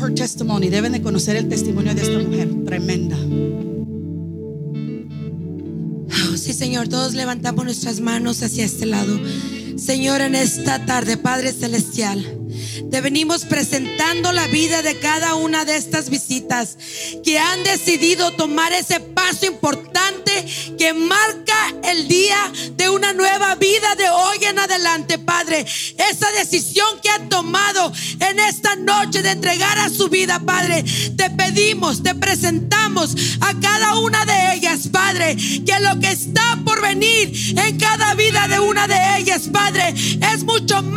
Her testimony. Deben de conocer el testimonio de esta mujer tremenda. Oh, sí, Señor, todos levantamos nuestras manos hacia este lado. Señor, en esta tarde, Padre Celestial, te venimos presentando la vida de cada una de estas visitas que han decidido tomar ese paso importante que marca el día de una nueva vida de hoy en adelante, Padre. Esa decisión que han tomado en esta noche de entregar a su vida, Padre. Te pedimos, te presentamos a cada una de ellas, Padre, que lo que está por venir en cada vida de una de ellas, Padre,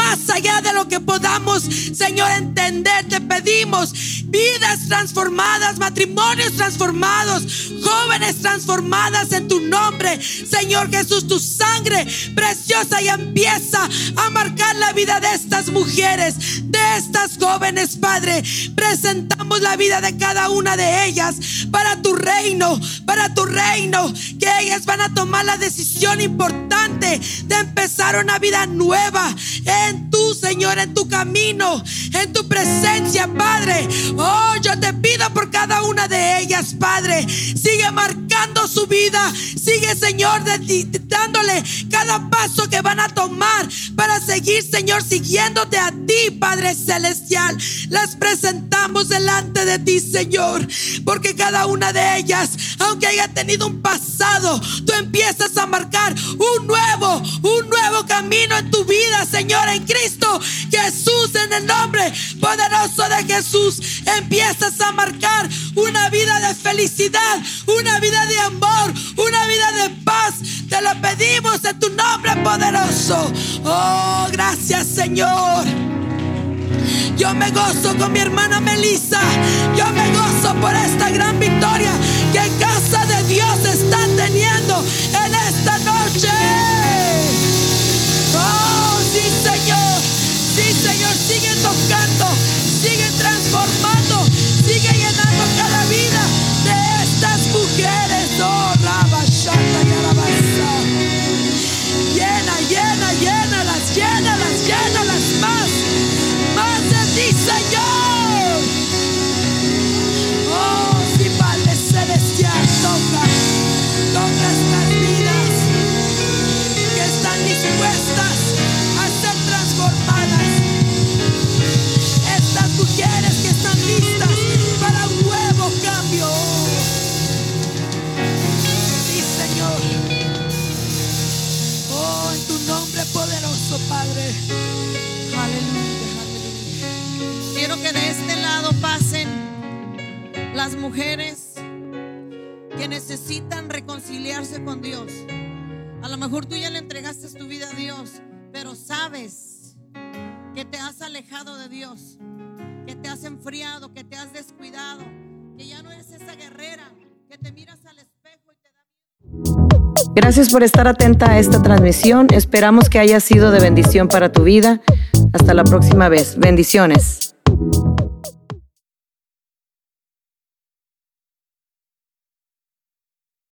más allá de lo que podamos, Señor, entender. Te pedimos vidas transformadas, matrimonios transformados, jóvenes transformadas en tu nombre. Señor Jesús, tu sangre preciosa y empieza a marcar la vida de estas mujeres, de estas jóvenes, Padre. Presentamos la vida de cada una de ellas para tu reino, para tu reino, que ellas van a tomar la decisión importante de empezar una vida nueva en tu Señor, en tu camino, en tu presencia, Padre. Oh, yo te pido por cada una de ellas, Padre. Sigue marcando su vida. Sigue, Señor, dándole cada paso que van a tomar para seguir, Señor, siguiéndote a ti, Padre Celestial. Las presentamos delante de ti, Señor. Porque cada una de ellas, aunque haya tenido un pasado, tú empiezas a marcar un nuevo, un nuevo camino en tu vida, Señor, en Cristo Jesús, en el nombre poderoso de Jesús. Empiezas a marcar una vida de felicidad, una vida de amor, una vida de paz. Te lo pedimos en tu nombre poderoso. Oh, gracias, Señor. Yo me gozo con mi hermana Melissa. Yo me gozo por esta gran victoria que casa de Dios está teniendo en esta noche. Oh, sí, Señor. Sí, Señor. Sigue tocando. Sigue transformando. Mujeres que necesitan reconciliarse con Dios. A lo mejor tú ya le entregaste tu vida a Dios, pero sabes que te has alejado de Dios, que te has enfriado, que te has descuidado, que ya no eres esa guerrera, que te miras al espejo y te da Gracias por estar atenta a esta transmisión. Esperamos que haya sido de bendición para tu vida. Hasta la próxima vez. Bendiciones.